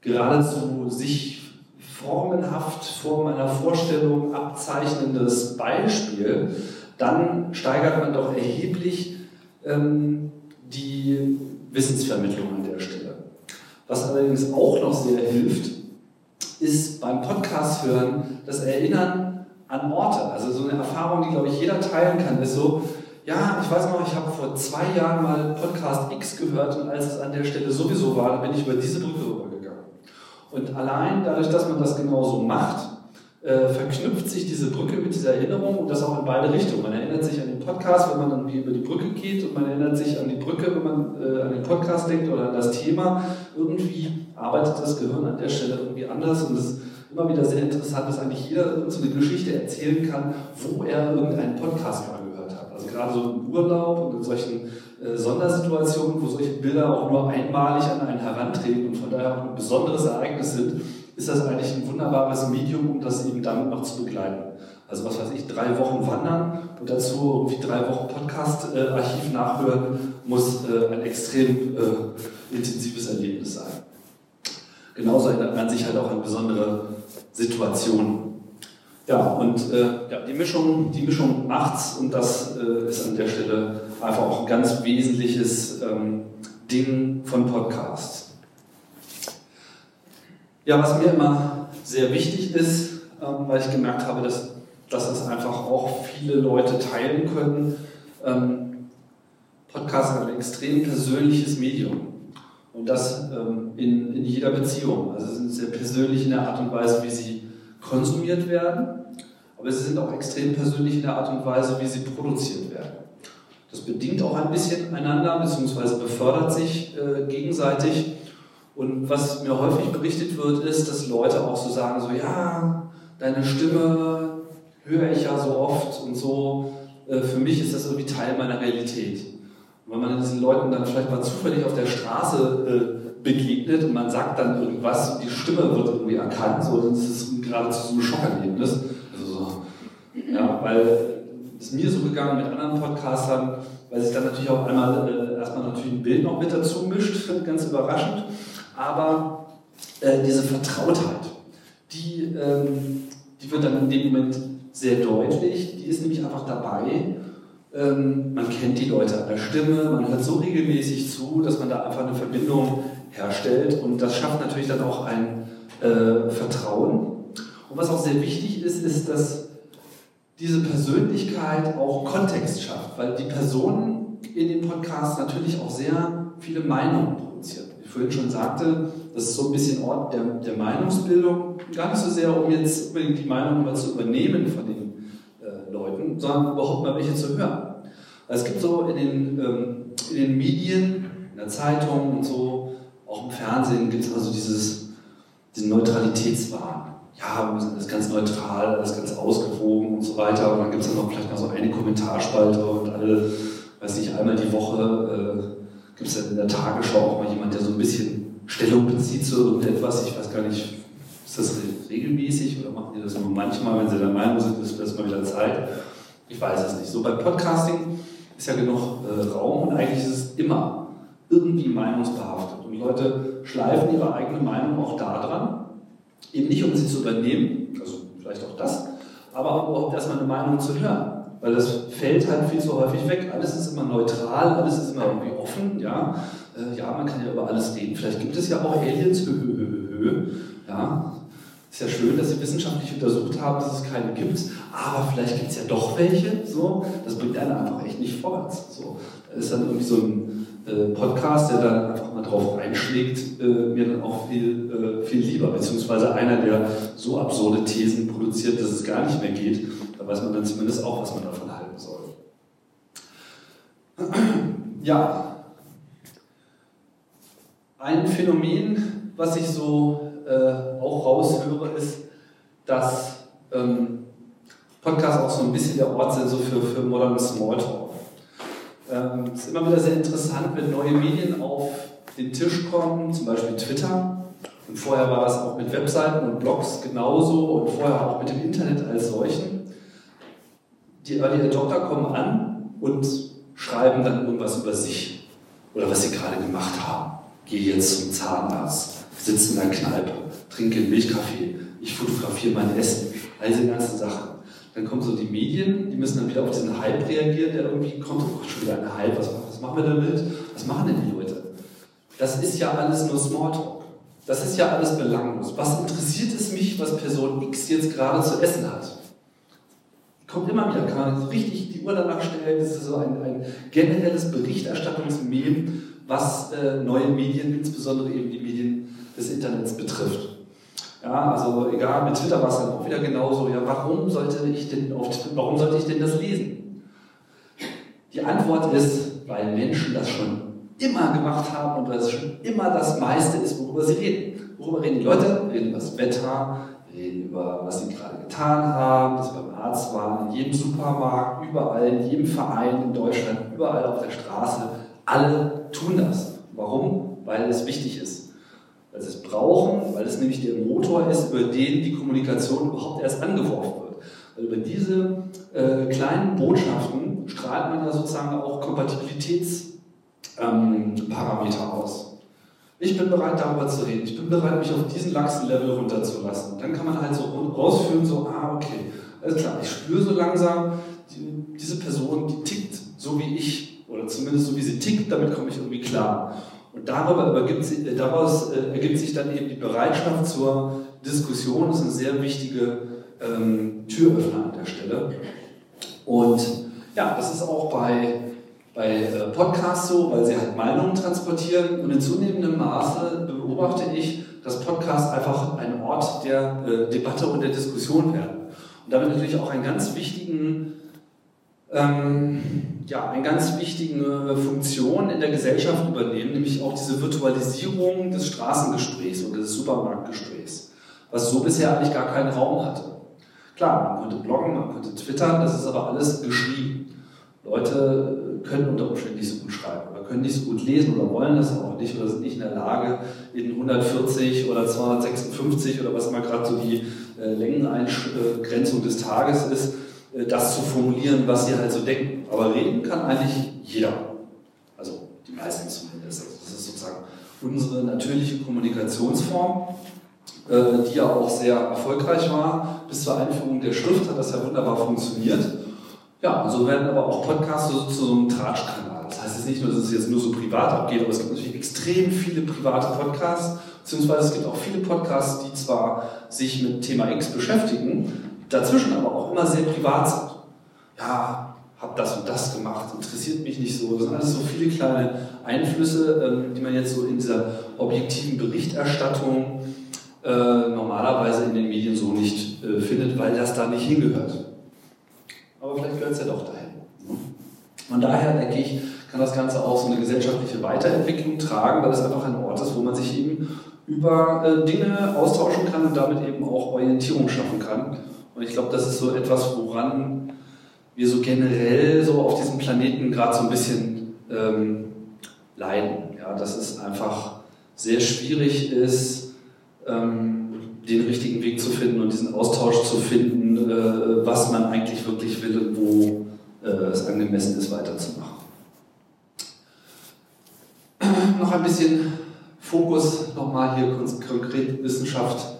geradezu sich formenhaft vor meiner Vorstellung abzeichnendes Beispiel, dann steigert man doch erheblich ähm, die Wissensvermittlung an der Stelle. Was allerdings auch noch sehr hilft, ist beim Podcast hören das Erinnern an Orte. Also so eine Erfahrung, die, glaube ich, jeder teilen kann, ist so, ja, ich weiß noch, ich habe vor zwei Jahren mal Podcast X gehört und als es an der Stelle sowieso war, bin ich über diese Brücke rübergegangen. Und allein dadurch, dass man das genauso macht, äh, verknüpft sich diese Brücke mit dieser Erinnerung und das auch in beide Richtungen. Man erinnert sich an den Podcast, wenn man dann wie über die Brücke geht und man erinnert sich an die Brücke, wenn man äh, an den Podcast denkt oder an das Thema. Irgendwie arbeitet das Gehirn an der Stelle irgendwie anders und es ist immer wieder sehr interessant, dass eigentlich jeder so eine Geschichte erzählen kann, wo er irgendeinen Podcast mal gehört hat. Also gerade so im Urlaub und in solchen äh, Sondersituationen, wo solche Bilder auch nur einmalig an einen herantreten und von daher auch ein besonderes Ereignis sind, ist das eigentlich ein wunderbares Medium, um das eben damit noch zu begleiten. Also was weiß ich, drei Wochen wandern und dazu irgendwie drei Wochen Podcast-Archiv nachhören, muss äh, ein extrem äh, intensives Erlebnis sein. Genauso erinnert man sich halt auch an besondere Situationen. Ja, und äh, ja, die, Mischung, die Mischung macht's und das ist an der Stelle einfach auch ein ganz wesentliches ähm, Ding von Podcasts. Ja, was mir immer sehr wichtig ist, ähm, weil ich gemerkt habe, dass, dass es einfach auch viele Leute teilen können, ähm, Podcast ist ein extrem persönliches Medium. Und das ähm, in, in jeder Beziehung. Also sind sehr persönlich in der Art und Weise, wie sie konsumiert werden, aber sie sind auch extrem persönlich in der Art und Weise, wie sie produziert werden. Das bedingt auch ein bisschen einander, beziehungsweise befördert sich äh, gegenseitig. Und was mir häufig berichtet wird, ist, dass Leute auch so sagen, so ja, deine Stimme höre ich ja so oft und so, äh, für mich ist das irgendwie Teil meiner Realität. Und wenn man diesen Leuten dann vielleicht mal zufällig auf der Straße äh, begegnet und man sagt dann irgendwas und die Stimme wird irgendwie erkannt, so, dann ist es geradezu so ein Schockerlebnis. Also so, ja, weil es mir so gegangen mit anderen Podcastern, weil sich dann natürlich auch einmal äh, erstmal natürlich ein Bild noch mit dazu mischt, ganz überraschend aber äh, diese Vertrautheit, die, ähm, die wird dann in dem Moment sehr deutlich, die ist nämlich einfach dabei. Ähm, man kennt die Leute an der Stimme, man hört so regelmäßig zu, dass man da einfach eine Verbindung herstellt und das schafft natürlich dann auch ein äh, Vertrauen. Und was auch sehr wichtig ist, ist, dass diese Persönlichkeit auch Kontext schafft, weil die Personen in dem Podcast natürlich auch sehr viele Meinungen vorhin schon sagte, das ist so ein bisschen Ort der, der Meinungsbildung, gar nicht so sehr, um jetzt unbedingt die Meinung mal zu übernehmen von den äh, Leuten, sondern überhaupt mal welche zu hören. Also es gibt so in den, ähm, in den Medien, in der Zeitung und so, auch im Fernsehen gibt es also dieses, diesen Neutralitätswahn. Ja, wir sind das ganz neutral, alles ganz ausgewogen und so weiter. Und dann gibt es dann noch vielleicht mal so eine Kommentarspalte und alle, weiß nicht, einmal die Woche äh, gibt es in der Tagesschau auch mal jemand, der so ein bisschen Stellung bezieht zu irgendetwas. Ich weiß gar nicht, ist das regelmäßig oder machen die das nur manchmal, wenn sie der Meinung sind, ist das mal wieder Zeit? Ich weiß es nicht. So beim Podcasting ist ja genug äh, Raum und eigentlich ist es immer irgendwie meinungsbehaftet. Und Leute schleifen ihre eigene Meinung auch da dran, eben nicht um sie zu übernehmen, also vielleicht auch das, aber um überhaupt erstmal eine Meinung zu hören. Weil das fällt halt viel zu häufig weg. Alles ist immer neutral, alles ist immer irgendwie offen. Ja, äh, ja man kann ja über alles reden. Vielleicht gibt es ja auch Aliens. Hö. Ja, ist ja schön, dass Sie wissenschaftlich untersucht haben, dass es keine gibt, aber vielleicht gibt es ja doch welche. So, das bringt einen einfach echt nicht vorwärts. So, da ist dann irgendwie so ein äh, Podcast, der dann einfach drauf einschlägt, äh, mir dann auch viel, äh, viel lieber, beziehungsweise einer, der so absurde Thesen produziert, dass es gar nicht mehr geht. Da weiß man dann zumindest auch, was man davon halten soll. Ja, ein Phänomen, was ich so äh, auch raushöre, ist, dass ähm, Podcasts auch so ein bisschen der Ort sind so für, für modernen Smalltalk. Ähm, es ist immer wieder sehr interessant, wenn neue Medien auf den Tisch kommen, zum Beispiel Twitter. Und vorher war das auch mit Webseiten und Blogs genauso und vorher auch mit dem Internet als solchen. Die Early Adopter kommen an und schreiben dann irgendwas über sich oder was sie gerade gemacht haben. Gehe jetzt zum Zahnarzt, sitze in der Kneipe, trinke einen Milchkaffee, ich fotografiere mein Essen, all diese ganzen Sachen. Dann kommen so die Medien, die müssen dann wieder auf diesen Hype reagieren, der irgendwie kommt, oh, schon wieder ein Hype, was, was machen wir damit? Was machen denn die Leute? Das ist ja alles nur Smalltalk. Das ist ja alles belanglos. Was interessiert es mich, was Person X jetzt gerade zu essen hat? Kommt immer wieder, kann man richtig die Uhr danach stellen. Das ist so ein, ein generelles Berichterstattungsmem, was äh, neue Medien, insbesondere eben die Medien des Internets betrifft. Ja, also egal, mit Twitter war es dann auch wieder genauso. Ja, warum sollte ich denn auf warum sollte ich denn das lesen? Die Antwort ist, weil Menschen das schon immer gemacht haben und es schon immer das meiste ist, worüber sie reden. Worüber reden die Leute? Reden über das Wetter, reden über, was sie gerade getan haben, dass sie beim Arzt waren, in jedem Supermarkt, überall, in jedem Verein in Deutschland, überall auf der Straße. Alle tun das. Warum? Weil es wichtig ist weil sie es brauchen, weil es nämlich der Motor ist, über den die Kommunikation überhaupt erst angeworfen wird. Weil über diese äh, kleinen Botschaften strahlt man ja sozusagen auch Kompatibilitätsparameter ähm, aus. Ich bin bereit, darüber zu reden. Ich bin bereit, mich auf diesen Lachsen-Level runterzulassen. Dann kann man halt so rausführen, so, ah, okay, alles klar, ich spüre so langsam, die, diese Person, die tickt so wie ich, oder zumindest so wie sie tickt, damit komme ich irgendwie klar. Und darüber ergibt, äh, daraus äh, ergibt sich dann eben die Bereitschaft zur Diskussion. Das ist eine sehr wichtige ähm, Türöffner an der Stelle. Und ja, das ist auch bei, bei äh, Podcasts so, weil sie halt Meinungen transportieren. Und in zunehmendem Maße beobachte ich, dass Podcasts einfach ein Ort der äh, Debatte und der Diskussion werden. Und damit natürlich auch einen ganz wichtigen ähm, ja, eine ganz wichtige Funktion in der Gesellschaft übernehmen, nämlich auch diese Virtualisierung des Straßengesprächs und des Supermarktgesprächs, was so bisher eigentlich gar keinen Raum hatte. Klar, man konnte bloggen, man konnte twittern, das ist aber alles geschrieben. Leute können unter Umständen nicht so gut schreiben oder können nicht so gut lesen oder wollen das auch nicht oder sind nicht in der Lage, in 140 oder 256 oder was immer gerade so die äh, Längeneingrenzung des Tages ist, äh, das zu formulieren, was sie halt so denken. Aber reden kann eigentlich jeder. Also die meisten zumindest. Also das ist sozusagen unsere natürliche Kommunikationsform, äh, die ja auch sehr erfolgreich war. Bis zur Einführung der Schrift hat das ja wunderbar funktioniert. Ja, so werden aber auch Podcasts so zu so einem Tratschkanal. Das heißt jetzt nicht nur, dass es jetzt nur so privat abgeht, aber es gibt natürlich extrem viele private Podcasts, beziehungsweise es gibt auch viele Podcasts, die zwar sich mit Thema X beschäftigen, dazwischen aber auch immer sehr privat sind. Ja, habe das und das gemacht, interessiert mich nicht so. Das sind alles so viele kleine Einflüsse, ähm, die man jetzt so in dieser objektiven Berichterstattung äh, normalerweise in den Medien so nicht äh, findet, weil das da nicht hingehört. Aber vielleicht gehört es ja doch dahin. Von daher denke ich, kann das Ganze auch so eine gesellschaftliche Weiterentwicklung tragen, weil es einfach ein Ort ist, wo man sich eben über äh, Dinge austauschen kann und damit eben auch Orientierung schaffen kann. Und ich glaube, das ist so etwas, woran wir so generell so auf diesem Planeten gerade so ein bisschen ähm, leiden. Ja, dass es einfach sehr schwierig ist, ähm, den richtigen Weg zu finden und diesen Austausch zu finden, äh, was man eigentlich wirklich will und wo äh, es angemessen ist, weiterzumachen. Noch ein bisschen Fokus nochmal hier konkret Wissenschaft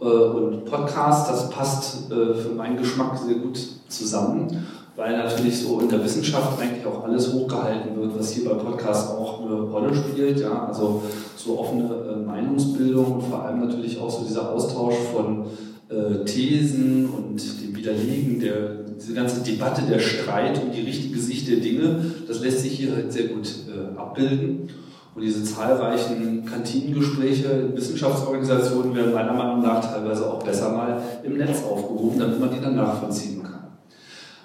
äh, und Podcast, das passt äh, für meinen Geschmack sehr gut zusammen. Weil natürlich so in der Wissenschaft eigentlich auch alles hochgehalten wird, was hier bei Podcasts auch eine Rolle spielt. Ja? Also so offene äh, Meinungsbildung und vor allem natürlich auch so dieser Austausch von äh, Thesen und dem Widerlegen, der, diese ganze Debatte, der Streit um die richtige Sicht der Dinge, das lässt sich hier halt sehr gut äh, abbilden. Und diese zahlreichen Kantinengespräche in Wissenschaftsorganisationen werden meiner Meinung nach teilweise auch besser mal im Netz aufgerufen, damit man die dann nachvollziehen kann.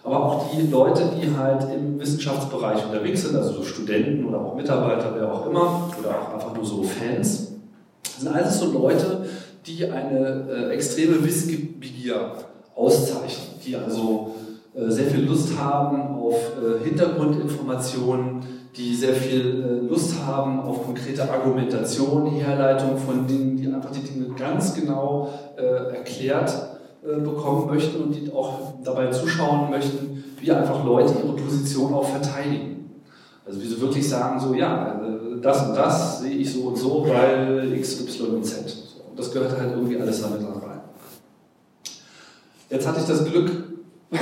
Aber auch die Leute, die halt im Wissenschaftsbereich unterwegs sind, also so Studenten oder auch Mitarbeiter, wer auch immer, oder auch einfach nur so Fans, sind alles so Leute, die eine äh, extreme Wissbegier auszeichnen, die also äh, sehr viel Lust haben auf äh, Hintergrundinformationen, die sehr viel äh, Lust haben auf konkrete Argumentation, Herleitung von Dingen, die einfach die Dinge ganz genau erklärt bekommen möchten und die auch dabei zuschauen möchten, wie einfach Leute ihre Position auch verteidigen. Also wie sie wirklich sagen, so ja, äh, das und das sehe ich so und so, weil X, Y und Z. Und das gehört halt irgendwie alles damit rein. Jetzt hatte ich das Glück,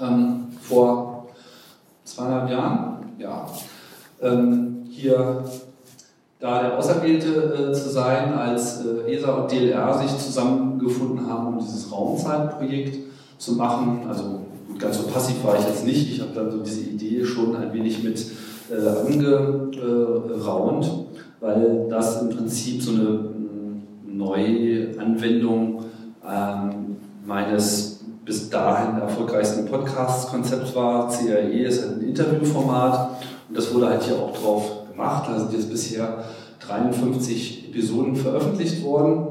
ähm, vor zweieinhalb Jahren, ja, ähm, hier da der Auserwählte äh, zu sein, als äh, ESA und DLR sich zusammengefunden haben, um dieses Raumzeitprojekt zu machen. Also gut, ganz so passiv war ich jetzt nicht. Ich habe dann so diese Idee schon ein wenig mit äh, angeraunt, weil das im Prinzip so eine mm, neue Anwendung ähm, meines bis dahin erfolgreichsten Podcast-Konzepts war. CRE ist ein Interviewformat und das wurde halt hier auch drauf gemacht. Da sind jetzt bisher 53 Episoden veröffentlicht worden.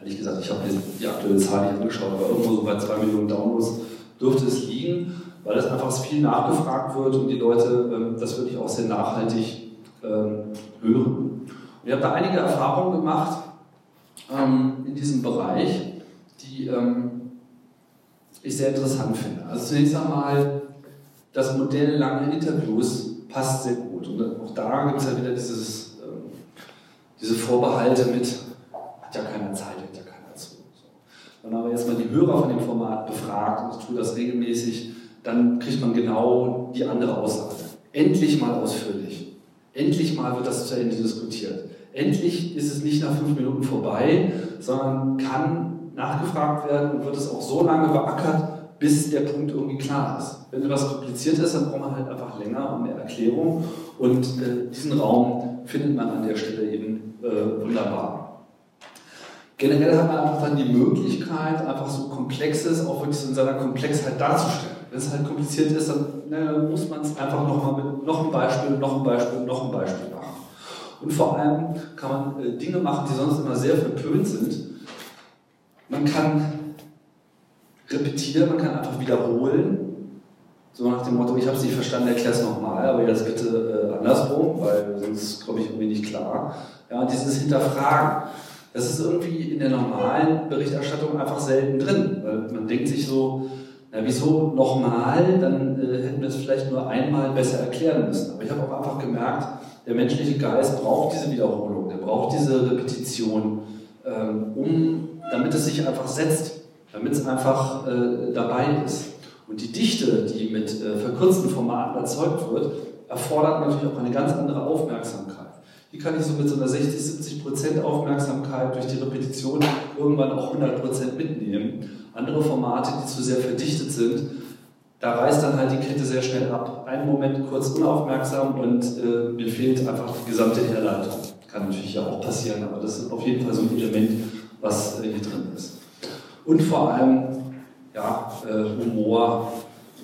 Ehrlich gesagt, ich habe mir die aktuelle Zahl nicht angeschaut, aber irgendwo so bei 2 Millionen Downloads dürfte es liegen, weil es einfach viel nachgefragt wird und die Leute ähm, das wirklich auch sehr nachhaltig ähm, hören. Und ich habe da einige Erfahrungen gemacht ähm, in diesem Bereich, die ich sehr interessant finde. Also zunächst einmal das Modell lange Interviews passt sehr gut. Und auch da gibt es ja wieder dieses, ähm, diese Vorbehalte mit, hat ja keiner Zeit, hört ja keiner zu. So. Wenn man aber jetzt mal die Hörer von dem Format befragt, und ich tue das regelmäßig, dann kriegt man genau die andere Aussage. Endlich mal ausführlich. Endlich mal wird das zu Ende diskutiert. Endlich ist es nicht nach fünf Minuten vorbei, sondern kann nachgefragt werden und wird es auch so lange beackert, bis der Punkt irgendwie klar ist. Wenn etwas kompliziert ist, dann braucht man halt einfach länger und mehr Erklärung. Und äh, diesen Raum findet man an der Stelle eben äh, wunderbar. Generell hat man einfach dann die Möglichkeit, einfach so Komplexes auch wirklich in seiner Komplexheit darzustellen. Wenn es halt kompliziert ist, dann ne, muss man es einfach nochmal mit noch ein Beispiel, noch ein Beispiel, noch ein Beispiel machen. Und vor allem kann man äh, Dinge machen, die sonst immer sehr verpönt sind. Man kann repetieren, man kann einfach wiederholen. So nach dem Motto, ich habe es nicht verstanden, erklär es nochmal, aber jetzt bitte äh, andersrum, weil sonst komme ich irgendwie nicht klar. Ja, und dieses Hinterfragen, das ist irgendwie in der normalen Berichterstattung einfach selten drin, weil man denkt sich so, na wieso nochmal, dann äh, hätten wir es vielleicht nur einmal besser erklären müssen. Aber ich habe auch einfach gemerkt, der menschliche Geist braucht diese Wiederholung, der braucht diese Repetition, ähm, um, damit es sich einfach setzt, damit es einfach äh, dabei ist. Und die Dichte, die mit äh, verkürzten Formaten erzeugt wird, erfordert natürlich auch eine ganz andere Aufmerksamkeit. Die kann ich so mit so einer 60, 70 Prozent Aufmerksamkeit durch die Repetition irgendwann auch 100 Prozent mitnehmen. Andere Formate, die zu sehr verdichtet sind, da reißt dann halt die Kette sehr schnell ab. Einen Moment kurz unaufmerksam und äh, mir fehlt einfach die gesamte Herleitung. Kann natürlich ja auch passieren, aber das ist auf jeden Fall so ein Element, was äh, hier drin ist. Und vor allem ja, äh, Humor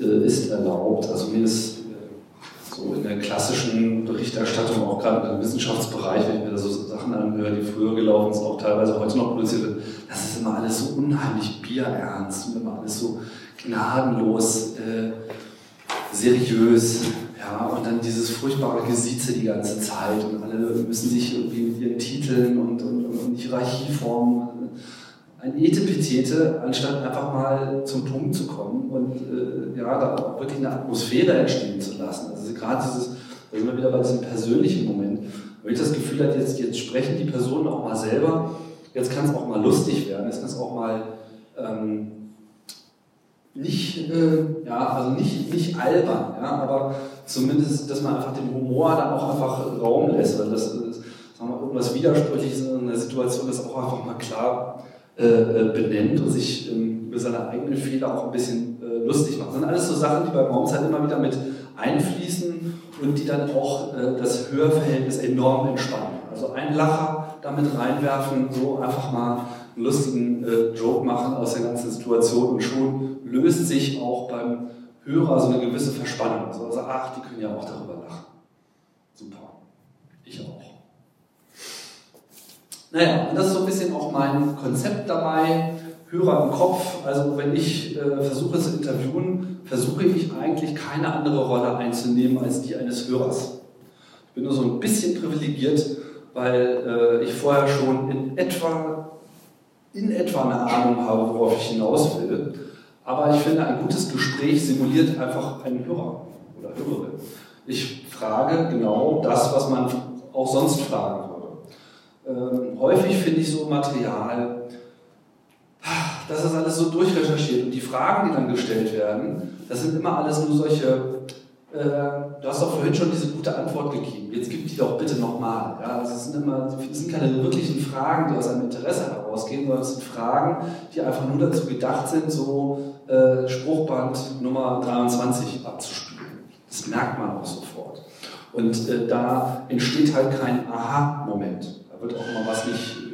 äh, ist erlaubt. Also mir ist äh, so in der klassischen Berichterstattung, auch gerade im Wissenschaftsbereich, wenn ich mir da so Sachen anhöre, die früher gelaufen sind, auch teilweise heute noch produziert wird, das ist immer alles so unheimlich bierernst und immer alles so gnadenlos, äh, seriös. Ja, und dann dieses furchtbare Gesieze die ganze Zeit und alle müssen sich irgendwie mit ihren Titeln und, und, und Hierarchieformen ein Etepetete, anstatt einfach mal zum Punkt zu kommen und äh, ja, da auch wirklich eine Atmosphäre entstehen zu lassen. Also gerade dieses, da sind wir wieder bei diesem persönlichen Moment, wenn ich das Gefühl habe, jetzt, jetzt sprechen die Personen auch mal selber, jetzt kann es auch mal lustig werden, jetzt kann es auch mal ähm, nicht, äh, ja, also nicht, nicht albern, ja, aber zumindest, dass man einfach dem Humor dann auch einfach Raum lässt, weil das, ist, sagen wir, irgendwas Widersprüchliches in einer Situation das auch einfach mal klar. äh, äh, benennt und sich ähm, über seine eigenen Fehler auch ein bisschen äh, lustig macht. Das sind alles so Sachen, die bei Raums halt immer wieder mit einfließen und die dann auch äh, das Hörverhältnis enorm entspannen. Also ein Lacher damit reinwerfen, so einfach mal einen lustigen äh, Joke machen aus der ganzen Situation und schon löst sich auch beim Hörer so eine gewisse Verspannung. Also, also ach, die können ja auch darüber lachen. Super. Ich auch. Naja, und das ist so ein bisschen auch mein Konzept dabei. Hörer im Kopf, also wenn ich äh, versuche zu interviewen, versuche ich eigentlich keine andere Rolle einzunehmen als die eines Hörers. Ich bin nur so ein bisschen privilegiert, weil äh, ich vorher schon in etwa, in etwa eine Ahnung habe, worauf ich hinaus will. Aber ich finde, ein gutes Gespräch simuliert einfach einen Hörer oder Hörerin. Ich frage genau das, was man auch sonst fragen würde. Ähm, häufig finde ich so Material, das ist alles so durchrecherchiert und die Fragen, die dann gestellt werden, das sind immer alles nur solche, äh, du hast doch vorhin schon diese gute Antwort gegeben, jetzt gib die doch bitte nochmal. Ja, das, sind immer, das sind keine wirklichen Fragen, die aus einem Interesse herausgehen, sondern es sind Fragen, die einfach nur dazu gedacht sind, so äh, Spruchband Nummer 23 abzuspielen. Das merkt man auch sofort. Und äh, da entsteht halt kein Aha-Moment. Wird auch mal was nicht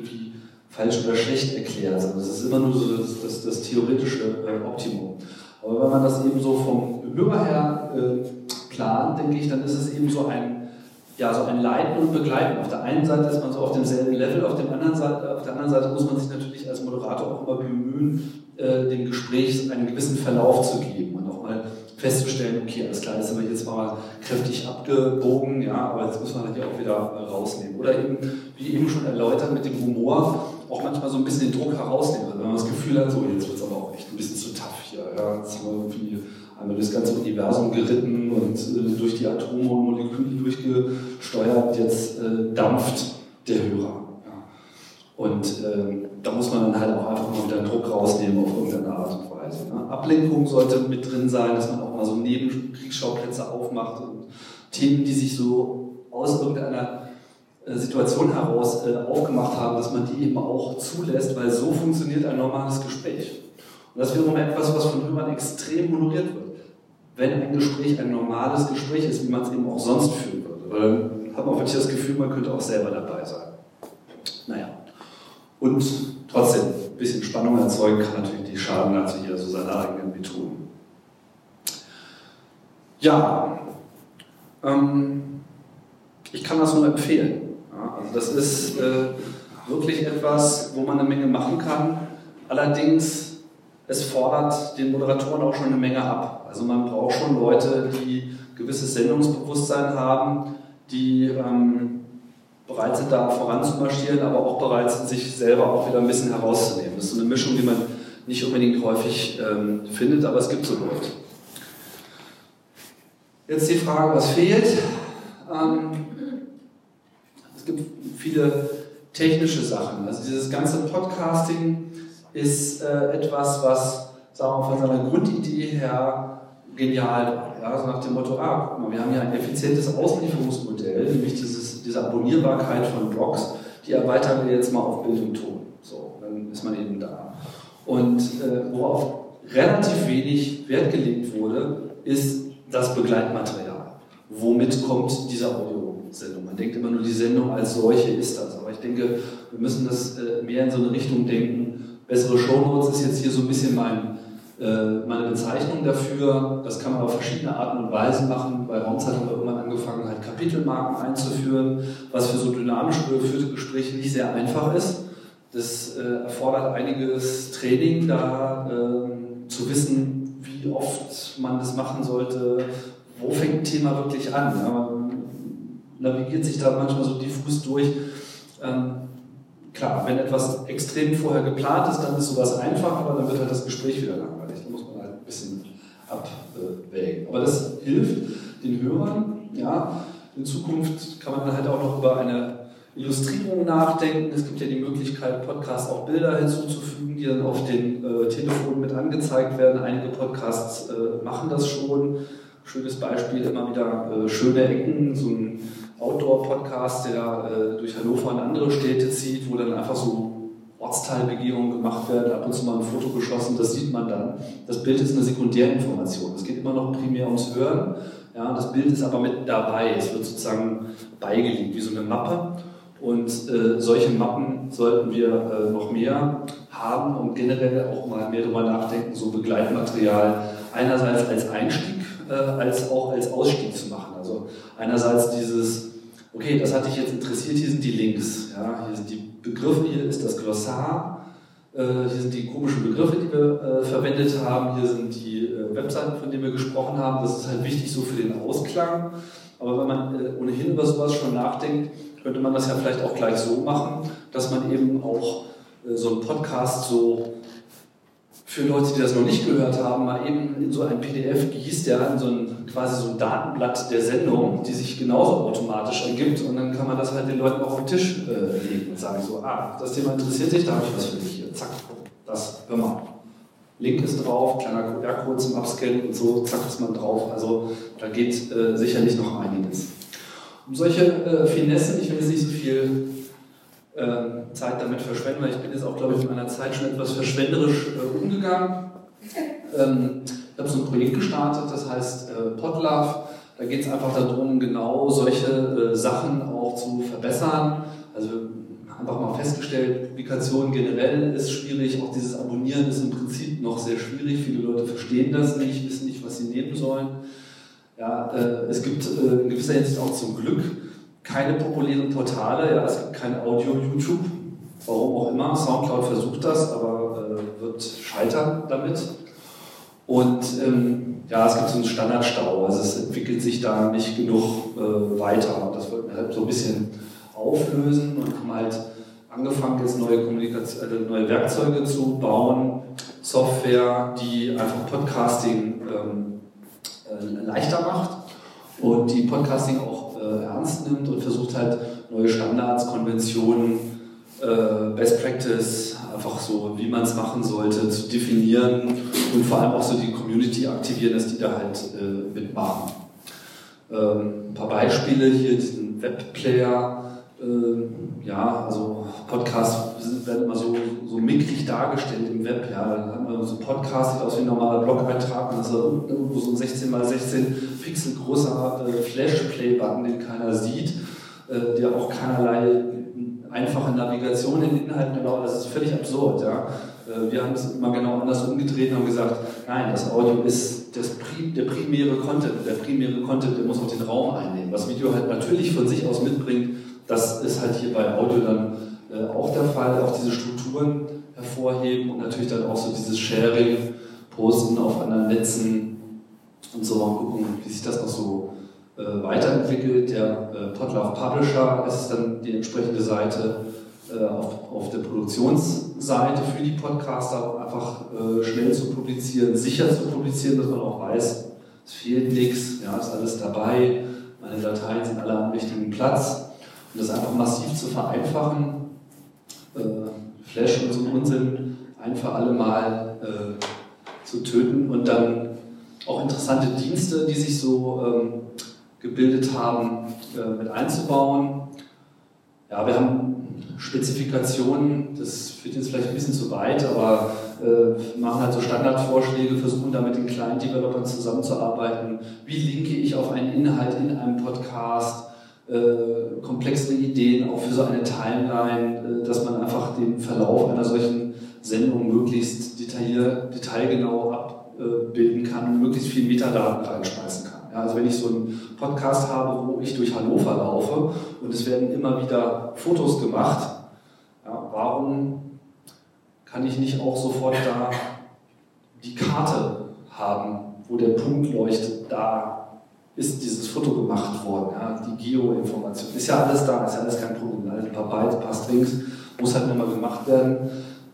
falsch oder schlecht erklärt, sondern es ist immer nur so das, das, das theoretische äh, Optimum. Aber wenn man das eben so vom Hörer her äh, plant, denke ich, dann ist es eben so ein, ja, so ein Leiten und Begleiten. Auf der einen Seite ist man so auf demselben Level, auf, dem anderen Seite, auf der anderen Seite muss man sich natürlich als Moderator auch immer bemühen, äh, dem Gespräch einen gewissen Verlauf zu geben und auch mal festzustellen, okay, alles klar, jetzt sind wir jetzt mal kräftig abgebogen, ja, aber jetzt müssen wir das ja auch wieder äh, rausnehmen. Oder eben, wie eben schon erläutert, mit dem Humor auch manchmal so ein bisschen den Druck herausnehmen. Also wenn man das Gefühl hat, so jetzt wird es aber auch echt ein bisschen zu tough hier. Ja, jetzt haben wir irgendwie einmal das ganze Universum geritten und äh, durch die Atome und Moleküle durchgesteuert, jetzt äh, dampft der Hörer. Ja. Und äh, da muss man dann halt auch einfach mal wieder den Druck rausnehmen auf irgendeine Art und Weise. Ne? Ablenkung sollte mit drin sein, dass man auch mal so Nebenkriegsschauplätze aufmacht und Themen, die sich so aus irgendeiner äh, Situation heraus äh, aufgemacht haben, dass man die eben auch zulässt, weil so funktioniert ein normales Gespräch. Und das ist wiederum etwas, was von Hörern extrem honoriert wird. Wenn ein Gespräch ein normales Gespräch ist, wie man es eben auch sonst führen würde. Weil dann hat man wirklich das Gefühl, man könnte auch selber dabei sein. Naja. Und trotzdem, bisschen Spannung erzeugen kann natürlich die Schaden, also hier so seine eigenen Methoden. Ja, ähm, ich kann das nur empfehlen. Also das ist äh, wirklich etwas, wo man eine Menge machen kann. Allerdings, es fordert den Moderatoren auch schon eine Menge ab. Also man braucht schon Leute, die gewisses Sendungsbewusstsein haben, die ähm, bereit sind, da voranzumarschieren, aber auch bereit sind, sich selber auch wieder ein bisschen herauszunehmen. Das ist so eine Mischung, die man nicht unbedingt häufig ähm, findet, aber es gibt so Leute. Jetzt die Frage, was fehlt. Ähm, es gibt viele technische Sachen. Also dieses ganze Podcasting ist äh, etwas, was, sagen wir von seiner Grundidee her genial war. Ja, also nach dem Motto, ah, guck mal, wir haben hier ein effizientes Auslieferungsmodell, nämlich dieses, diese Abonnierbarkeit von Blogs, die erweitern wir jetzt mal auf Bild und Ton. So, dann ist man eben da. Und äh, worauf relativ wenig Wert gelegt wurde, ist das Begleitmaterial. Womit kommt dieser Audio Sendung. Man denkt immer nur, die Sendung als solche ist das. Aber ich denke, wir müssen das äh, mehr in so eine Richtung denken. Bessere Shownotes ist jetzt hier so ein bisschen mein, äh, meine Bezeichnung dafür. Das kann man auf verschiedene Arten und Weisen machen. Bei Raumzeit haben wir irgendwann angefangen, Kapitelmarken einzuführen, was für so dynamisch geführte Gespräche nicht sehr einfach ist. Das äh, erfordert einiges Training, da ähm, zu wissen, wie oft man das machen sollte, wo fängt ein Thema wirklich an. Ja, navigiert sich da manchmal so diffus durch. Ähm, klar, wenn etwas extrem vorher geplant ist, dann ist sowas einfach, aber dann wird halt das Gespräch wieder langweilig. Da muss man halt ein bisschen abwägen. Aber das hilft den Hörern. Ja, in Zukunft kann man dann halt auch noch über eine Illustrierungen nachdenken. Es gibt ja die Möglichkeit, Podcasts auch Bilder hinzuzufügen, die dann auf den äh, Telefonen mit angezeigt werden. Einige Podcasts äh, machen das schon. Schönes Beispiel, immer wieder äh, schöne Ecken, so ein Outdoor-Podcast, der äh, durch Hannover und andere Städte zieht, wo dann einfach so Ortsteilbegehungen gemacht werden, ab und zu mal ein Foto geschossen, das sieht man dann. Das Bild ist eine Sekundärinformation. Es geht immer noch primär ums Hören. Ja, das Bild ist aber mit dabei. Es wird sozusagen beigelegt, wie so eine Mappe. Und äh, solche Mappen sollten wir äh, noch mehr haben und generell auch mal mehr darüber nachdenken, so Begleitmaterial einerseits als Einstieg, äh, als auch als Ausstieg zu machen. Also einerseits dieses, okay, das hat dich jetzt interessiert, hier sind die Links, ja, hier sind die Begriffe, hier ist das Glossar, äh, hier sind die komischen Begriffe, die wir äh, verwendet haben, hier sind die äh, Webseiten, von denen wir gesprochen haben. Das ist halt wichtig so für den Ausklang. Aber wenn man ohnehin über sowas schon nachdenkt, könnte man das ja vielleicht auch gleich so machen, dass man eben auch so einen Podcast so für Leute, die das noch nicht gehört haben, mal eben in so ein PDF gießt, ja, in so ein quasi so ein Datenblatt der Sendung, die sich genauso automatisch ergibt und dann kann man das halt den Leuten auf den Tisch legen und sagen so, ah, das Thema interessiert dich, da habe ich was für dich hier, zack, das, hör mal. Link ist drauf, kleiner QR-Code zum Abscannen und so, zack, ist man drauf. Also da geht äh, sicherlich noch einiges. Um solche äh, Finessen, ich will jetzt nicht so viel ähm, Zeit damit verschwenden, weil ich bin jetzt auch, glaube ich, in meiner Zeit schon etwas verschwenderisch äh, umgegangen. Ähm, ich habe so ein Projekt gestartet, das heißt äh, Podlove. Da geht es einfach darum, genau solche äh, Sachen auch zu verbessern. Also einfach mal festgestellt, Publikation generell ist schwierig, auch dieses Abonnieren ist im Prinzip noch sehr schwierig. Viele Leute verstehen das nicht, wissen nicht, was sie nehmen sollen. Ja, äh, es gibt äh, in gewisser Hinsicht auch zum Glück keine populären Portale, ja, es gibt kein Audio-YouTube, warum auch immer. Soundcloud versucht das, aber äh, wird scheitern damit. Und ähm, ja, es gibt so einen Standardstau, also es entwickelt sich da nicht genug äh, weiter. Das wird wir halt so ein bisschen auflösen und haben halt angefangen, jetzt neue, Kommunikation, also neue Werkzeuge zu bauen, Software, die einfach Podcasting ähm, äh, leichter macht und die Podcasting auch äh, ernst nimmt und versucht halt neue Standards, Konventionen, äh, Best Practice, einfach so, wie man es machen sollte, zu definieren und vor allem auch so die Community aktivieren, dass die da halt äh, mitmachen. Ähm, ein paar Beispiele hier, diesen Webplayer, äh, ja, also Podcasts werden immer so, so mickrig dargestellt im Web. Ja, dann hat man so ein Podcast, sieht aus wie ein normaler Blog-Eintrag und das ist irgendwo so ein 16 x 16 Pixel großer äh, Flash-Play-Button, den keiner sieht, äh, der auch keinerlei einfache Navigation in Inhalten erlaubt. Das ist völlig absurd. Ja. Äh, wir haben es immer genau anders umgedreht und haben gesagt, nein, das Audio ist das, der primäre Content. Der primäre Content, der muss auch den Raum einnehmen. Was Video halt natürlich von sich aus mitbringt, das ist halt hier bei Audio dann äh, auch der Fall, auch diese Strukturen hervorheben und natürlich dann auch so dieses Sharing, Posten auf anderen Netzen und so mal gucken, wie sich das noch so äh, weiterentwickelt. Der äh, Podlove Publisher ist dann die entsprechende Seite äh, auf, auf der Produktionsseite für die Podcaster, einfach äh, schnell zu publizieren, sicher zu publizieren, dass man auch weiß, es fehlt nichts, ja, ist alles dabei, meine Dateien sind alle am richtigen Platz. Und das einfach massiv zu vereinfachen, äh, Flash und so Unsinn ein für alle Mal äh, zu töten und dann auch interessante Dienste, die sich so ähm, gebildet haben, äh, mit einzubauen. Ja, wir haben Spezifikationen, das führt jetzt vielleicht ein bisschen zu weit, aber äh, machen halt so Standardvorschläge, versuchen da mit den kleinen Developern zusammenzuarbeiten. Wie linke ich auf einen Inhalt in einem Podcast? Äh, komplexere Ideen auch für so eine Timeline, äh, dass man einfach den Verlauf einer solchen Sendung möglichst detail, detailgenau abbilden kann und möglichst viel Metadaten reinschmeißen kann. Ja, also wenn ich so einen Podcast habe, wo ich durch Hannover laufe und es werden immer wieder Fotos gemacht, ja, warum kann ich nicht auch sofort da die Karte haben, wo der Punkt leuchtet, da ist dieses Foto gemacht worden. Ja? Die Geo-Information ist ja alles da, ist ja alles kein Problem. Ein paar Bytes, ein paar Strings, muss halt nochmal gemacht werden.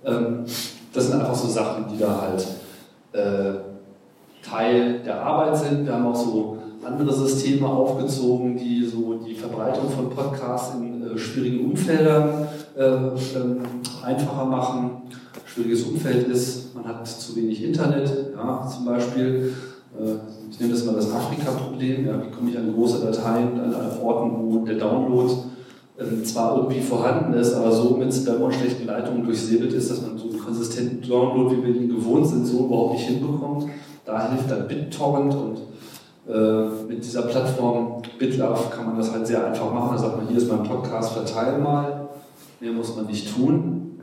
Ähm, das sind einfach so Sachen, die da halt äh, Teil der Arbeit sind. Wir haben auch so andere Systeme aufgezogen, die so die Verbreitung von Podcasts in äh, schwierigen Umfeldern äh, ähm, einfacher machen. Schwieriges Umfeld ist, man hat zu wenig Internet, ja, zum Beispiel. Äh, ich nenne das mal das Afrika-Problem. Ja, wie komme ich an große Dateien, an Orten, wo der Download äh, zwar irgendwie vorhanden ist, aber so mit Spam und schlechten Leitungen durchsäbelt ist, dass man so einen konsistenten Download, wie wir ihn gewohnt sind, so überhaupt nicht hinbekommt. Da hilft dann BitTorrent und äh, mit dieser Plattform BitLove kann man das halt sehr einfach machen. Da sagt man, hier ist mein Podcast, verteile mal. Mehr muss man nicht tun.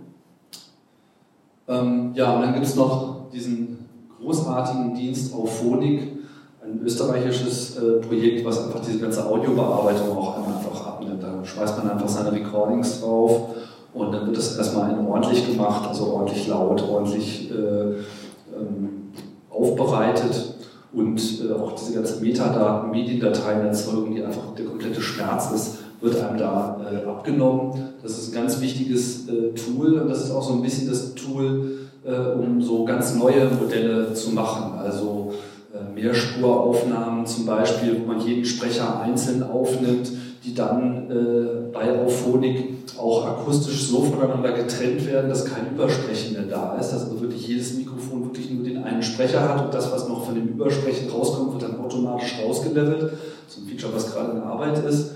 Ähm, ja, und dann gibt es noch diesen großartigen Dienst auf Phonik, ein österreichisches äh, Projekt, was einfach diese ganze Audiobearbeitung auch einfach abnimmt. Da schmeißt man einfach seine Recordings drauf und dann wird das erstmal ordentlich gemacht, also ordentlich laut, ordentlich äh, ähm, aufbereitet und äh, auch diese ganzen Metadaten, Mediendateien erzeugen, die einfach der komplette Schmerz ist, wird einem da äh, abgenommen. Das ist ein ganz wichtiges äh, Tool und das ist auch so ein bisschen das Tool, um so ganz neue Modelle zu machen. Also äh, Mehrspuraufnahmen zum Beispiel, wo man jeden Sprecher einzeln aufnimmt, die dann äh, bei Auphonic auch akustisch so voneinander getrennt werden, dass kein Übersprechen mehr da ist, dass also wirklich jedes Mikrofon wirklich nur den einen Sprecher hat und das, was noch von dem Übersprechen rauskommt, wird dann automatisch rausgelevelt. So ein Feature, was gerade in Arbeit ist.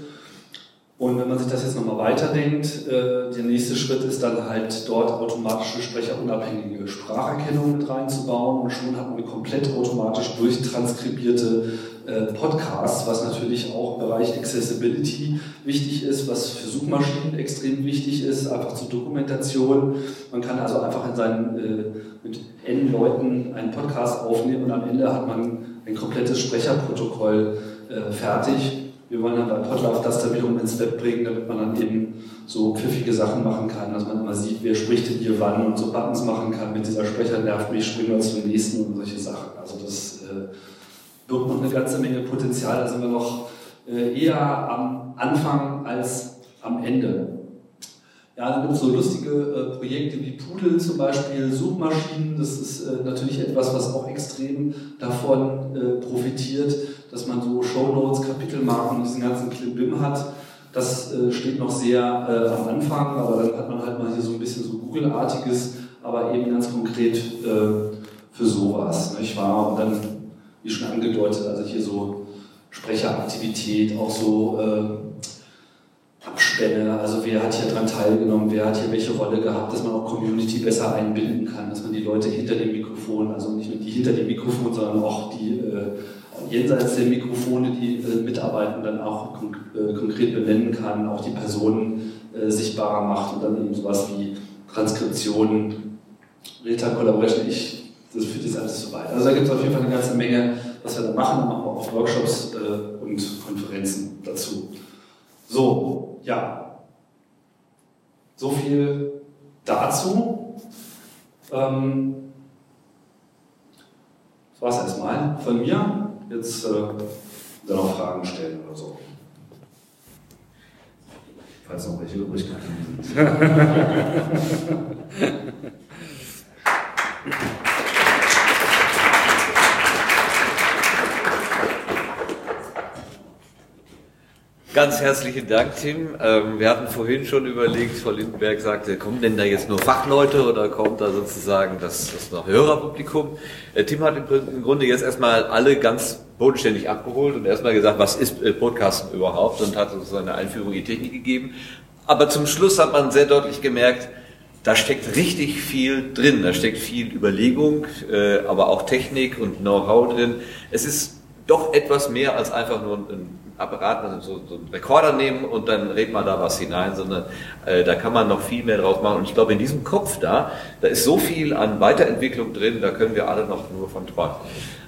Und wenn man sich das jetzt nochmal weiterdenkt, äh, der nächste Schritt ist dann halt dort automatische sprecherunabhängige Spracherkennung mit reinzubauen und schon hat man komplett automatisch durchtranskribierte äh, Podcasts, was natürlich auch im Bereich Accessibility wichtig ist, was für Suchmaschinen extrem wichtig ist, einfach zur Dokumentation. Man kann also einfach in seinen, äh, mit N Leuten einen Podcast aufnehmen und am Ende hat man ein komplettes Sprecherprotokoll äh, fertig wir wollen dann bei Podlove das dann wiederum ins Web bringen, damit man dann eben so pfiffige Sachen machen kann, dass man immer sieht, wer spricht denn hier wann und so Buttons machen kann mit dieser Sprecher nervt mich, springen wir zum nächsten und solche Sachen. Also das äh, birgt noch eine ganze Menge Potenzial, da sind wir noch äh, eher am Anfang als am Ende. Ja, dann gibt es so lustige äh, Projekte wie Pudel zum Beispiel, Suchmaschinen. Das ist äh, natürlich etwas, was auch extrem davon äh, profitiert, dass man so Shownotes, Kapitelmarken und diesen ganzen Klimbim hat. Das äh, steht noch sehr äh, am Anfang, aber dann hat man halt mal hier so ein bisschen so Google-artiges, aber eben ganz konkret äh, für sowas, nicht wahr? Und dann, wie schon angedeutet, also hier so Sprecheraktivität, auch so Abspänne, also wer hat hier dran teilgenommen, wer hat hier welche Rolle gehabt, dass man auch Community besser einbinden kann, dass man die Leute hinter dem Mikrofon, also nicht nur die hinter dem Mikrofon, sondern auch die äh, jenseits der Mikrofone, die äh, mitarbeiten, dann auch konk äh, konkret benennen kann, auch die Personen äh, sichtbarer macht und dann eben sowas wie Transkription, Real-Time Collaboration, ich, das führt jetzt alles zu weit. Also da gibt es auf jeden Fall eine ganze Menge, was wir da machen, dann machen wir auch Workshops äh, und Konferenzen dazu. So, ja. So viel dazu. Ähm, das war es erstmal von mir. Jetzt äh, dann noch Fragen stellen oder so. Falls noch welche übrig sind. Ganz herzlichen Dank, Tim. Ähm, wir hatten vorhin schon überlegt, Frau Lindenberg sagte, kommen denn da jetzt nur Fachleute oder kommt da sozusagen das, das noch Hörerpublikum? Äh, Tim hat im Grunde jetzt erstmal alle ganz bodenständig abgeholt und erstmal gesagt, was ist äh, Podcasten überhaupt und hat uns eine Einführung in die Technik gegeben. Aber zum Schluss hat man sehr deutlich gemerkt, da steckt richtig viel drin. Da steckt viel Überlegung, äh, aber auch Technik und Know-how drin. Es ist doch etwas mehr als einfach nur ein Apparat, also so, so einen Rekorder nehmen und dann redet man da was hinein, sondern äh, da kann man noch viel mehr draus machen. Und ich glaube, in diesem Kopf da, da ist so viel an Weiterentwicklung drin, da können wir alle noch nur von träumen.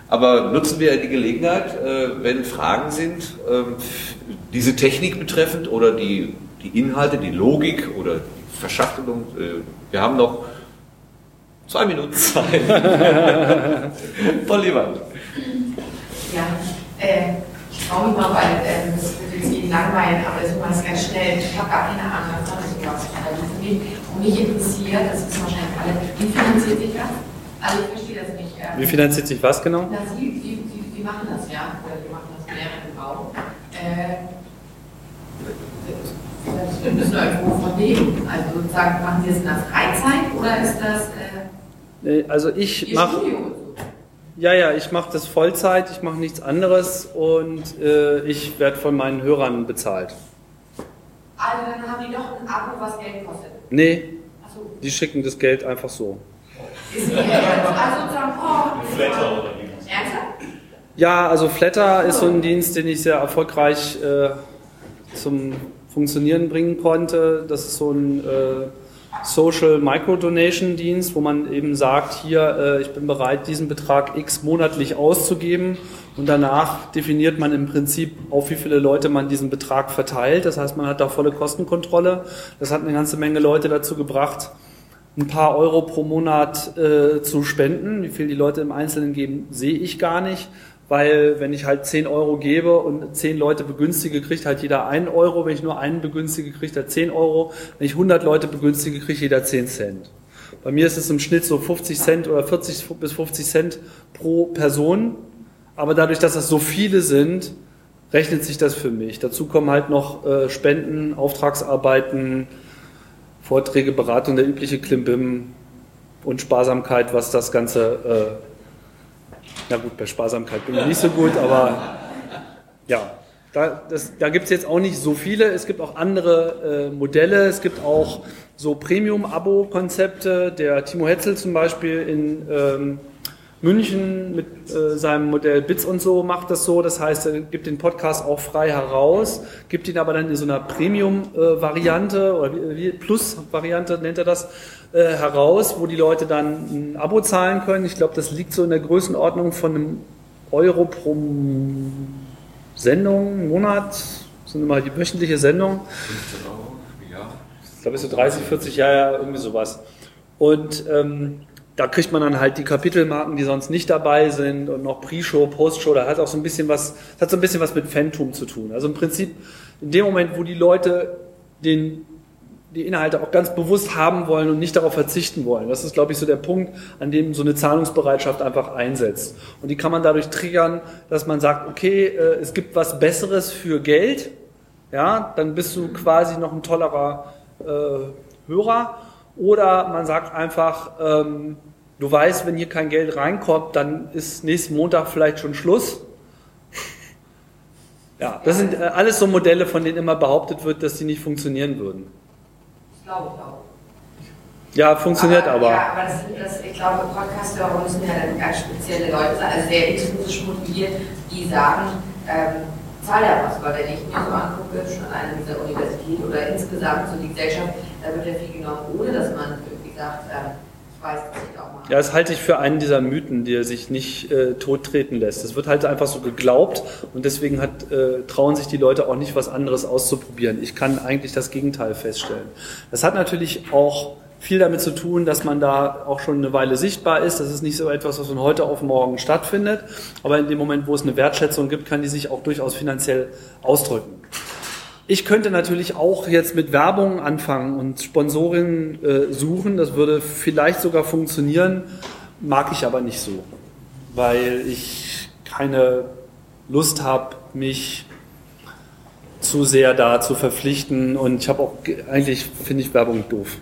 Aber nutzen wir die Gelegenheit, äh, wenn Fragen sind, äh, diese Technik betreffend oder die, die Inhalte, die Logik oder die Verschachtelung. Äh, wir haben noch zwei Minuten Zeit. Voll lieber. Ja, äh, traue mich mal, weil ähm, das wird jetzt Ihnen langweilen, aber ich mache es ganz schnell. Ich habe gar keine Ahnung von sowas. Und mich interessiert, das wissen wahrscheinlich alle, wie finanziert sich das? Also ich verstehe das nicht. Ähm, wie finanziert sich was genau? Na, Sie, Sie, Sie, Sie machen das ja, oder Sie machen das mehrere im Raum. Äh, Sie müssen irgendwo von leben. Also sozusagen, machen Sie es in der Freizeit oder ist das äh, Also ich mache. Ja, ja, ich mache das Vollzeit, ich mache nichts anderes und äh, ich werde von meinen Hörern bezahlt. Also dann haben die doch ein Abo, was Geld kostet? Nee, so. die schicken das Geld einfach so. Ist also sozusagen, oh, Flatter oder wie? Ja, also Flatter ist so ein Dienst, den ich sehr erfolgreich äh, zum Funktionieren bringen konnte. Das ist so ein äh, Social Microdonation Dienst, wo man eben sagt, hier, äh, ich bin bereit, diesen Betrag X monatlich auszugeben und danach definiert man im Prinzip, auf wie viele Leute man diesen Betrag verteilt. Das heißt, man hat da volle Kostenkontrolle. Das hat eine ganze Menge Leute dazu gebracht, ein paar Euro pro Monat äh, zu spenden. Wie viel die Leute im Einzelnen geben, sehe ich gar nicht weil wenn ich halt 10 Euro gebe und 10 Leute begünstige, kriegt halt jeder 1 Euro. Wenn ich nur einen begünstige, kriegt er 10 Euro. Wenn ich 100 Leute begünstige, kriegt jeder 10 Cent. Bei mir ist es im Schnitt so 50 Cent oder 40 bis 50 Cent pro Person. Aber dadurch, dass das so viele sind, rechnet sich das für mich. Dazu kommen halt noch äh, Spenden, Auftragsarbeiten, Vorträge, Beratung, der übliche Klimbim und Sparsamkeit, was das Ganze äh, na gut, bei Sparsamkeit bin ich nicht so gut, aber ja, da, da gibt es jetzt auch nicht so viele. Es gibt auch andere äh, Modelle. Es gibt auch so Premium-Abo-Konzepte. Der Timo Hetzel zum Beispiel in ähm, München mit äh, seinem Modell Bits und so macht das so. Das heißt, er gibt den Podcast auch frei heraus, gibt ihn aber dann in so einer Premium-Variante äh, oder Plus-Variante nennt er das äh, heraus, wo die Leute dann ein Abo zahlen können. Ich glaube, das liegt so in der Größenordnung von einem Euro pro Sendung, Monat. Das sind immer die wöchentliche Sendung. 15 Euro, ja. Ich glaube, so 30, 40 Jahre, irgendwie sowas. Und ähm, da kriegt man dann halt die Kapitelmarken, die sonst nicht dabei sind und noch Pre-Show, Post-Show. Da hat auch so ein bisschen was, hat so ein bisschen was mit Phantom zu tun. Also im Prinzip in dem Moment, wo die Leute den, die Inhalte auch ganz bewusst haben wollen und nicht darauf verzichten wollen. Das ist, glaube ich, so der Punkt, an dem so eine Zahlungsbereitschaft einfach einsetzt. Und die kann man dadurch triggern, dass man sagt, okay, äh, es gibt was Besseres für Geld. Ja, dann bist du quasi noch ein tollerer äh, Hörer oder man sagt einfach, ähm, du weißt, wenn hier kein Geld reinkommt, dann ist nächsten Montag vielleicht schon Schluss. ja, das sind äh, alles so Modelle, von denen immer behauptet wird, dass sie nicht funktionieren würden. Ich glaube, glaube. Ja, funktioniert aber. aber. Ja, aber das, das, ich glaube, Podcaster müssen ja dann ganz spezielle Leute sein, also sehr intrinsisch motiviert, die sagen, ähm, zahl ja was, weil wenn ich mir so angucke, schon an dieser Universität oder insgesamt so die Gesellschaft, da wird ja viel genommen, ohne dass man irgendwie sagt, äh, ich weiß, dass ich auch mal. Ja, das halte ich für einen dieser Mythen, der sich nicht äh, tottreten lässt. Es wird halt einfach so geglaubt und deswegen hat, äh, trauen sich die Leute auch nicht, was anderes auszuprobieren. Ich kann eigentlich das Gegenteil feststellen. Das hat natürlich auch viel damit zu tun, dass man da auch schon eine Weile sichtbar ist. Das ist nicht so etwas, was von heute auf morgen stattfindet. Aber in dem Moment, wo es eine Wertschätzung gibt, kann die sich auch durchaus finanziell ausdrücken. Ich könnte natürlich auch jetzt mit Werbung anfangen und Sponsoren äh, suchen. Das würde vielleicht sogar funktionieren, mag ich aber nicht so, weil ich keine Lust habe, mich zu sehr da zu verpflichten und ich habe auch eigentlich finde ich Werbung doof.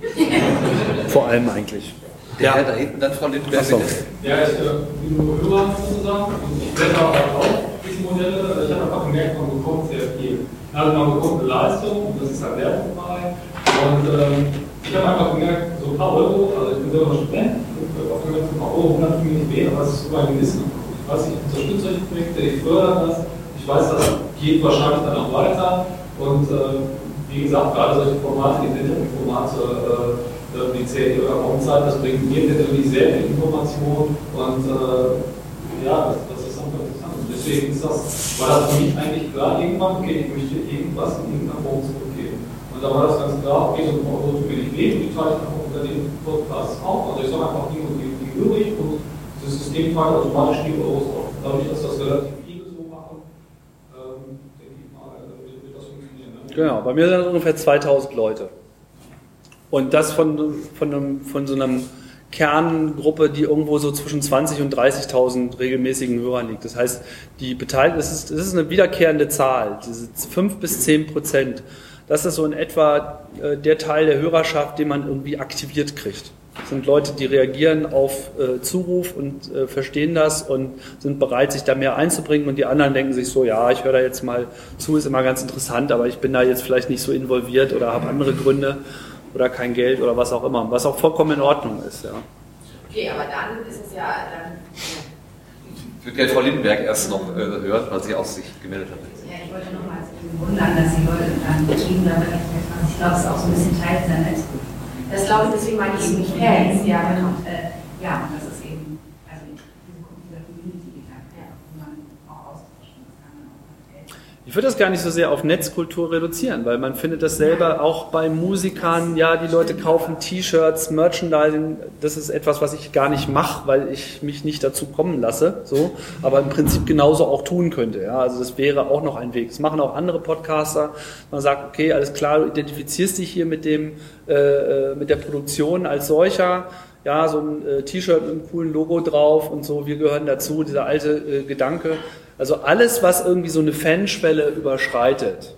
Vor allem eigentlich. Der ja. da hinten dann von den so. Ja, ich bin nur Hörer sozusagen und ich werde auch diese Modelle, also ich habe einfach gemerkt, man bekommt sehr viel. Also man bekommt eine Leistung und das ist halt werbefrei. Und ähm, ich habe einfach gemerkt, so ein paar Euro, also ich bin selber Student, und habe auch gemerkt, so ein paar Euro hundert mir nicht weh, aber es ist so ein Gewissen. Ich weiß, ich unterstütze solche Projekte, ich fördere das, ich weiß, das geht wahrscheinlich dann auch weiter und äh, wie gesagt, gerade solche Formate, die Interviewformate, äh, die zählt oder Raumzeit, das bringt mir natürlich sehr viel Information und äh, ja, das, das, ist einfach interessant. Deswegen ist das, war das für mich eigentlich klar, irgendwann, okay, ich möchte irgendwas in irgendeiner Form zurückgeben. Und da war das ganz klar, okay, so ein tut mir nicht weh, die teile ich einfach unter den Podcasts auf. Also ich sage einfach, die und die, die übrig und das System teilt automatisch die Euros auf. Dadurch, dass das relativ Genau, bei mir sind es ungefähr 2000 Leute. Und das von, von, einem, von so einer Kerngruppe, die irgendwo so zwischen 20 und 30.000 regelmäßigen Hörern liegt. Das heißt, die Beteiligten, das ist, das ist eine wiederkehrende Zahl, diese 5 bis 10 Prozent. Das ist so in etwa äh, der Teil der Hörerschaft, den man irgendwie aktiviert kriegt. Das sind Leute, die reagieren auf äh, Zuruf und äh, verstehen das und sind bereit, sich da mehr einzubringen. Und die anderen denken sich so, ja, ich höre da jetzt mal zu, ist immer ganz interessant, aber ich bin da jetzt vielleicht nicht so involviert oder habe andere Gründe oder kein Geld oder was auch immer, was auch vollkommen in Ordnung ist. Ja. Okay, aber dann ist es ja dann. Ich würde gerne Frau Lindenberg erst noch äh, hören, weil sie auch sich gemeldet hat. Ja, ich wollte nochmal wundern, dass die Leute dann betrieben damit, ich glaube, es ist auch so ein bisschen Teil Netzkultur. Das glaube ich, deswegen meine ich es nicht Fans, ja, genau. Äh, ja, das ist eben, also diese dieser Community-Gedanke, ja. wo man auch austauschen kann. Man auch Ich würde das gar nicht so sehr auf Netzkultur reduzieren, weil man findet das selber auch bei Musikern, ja, die Leute kaufen T-Shirts, Merchandising, das ist etwas, was ich gar nicht mache, weil ich mich nicht dazu kommen lasse, so, aber im Prinzip genauso auch tun könnte, ja, also das wäre auch noch ein Weg. Das machen auch andere Podcaster, man sagt, okay, alles klar, du identifizierst dich hier mit dem, äh, äh mit der Produktion als solcher, ja, so ein äh, T-Shirt mit einem coolen Logo drauf und so, wir gehören dazu, dieser alte äh, Gedanke. Also alles, was irgendwie so eine Fanschwelle überschreitet,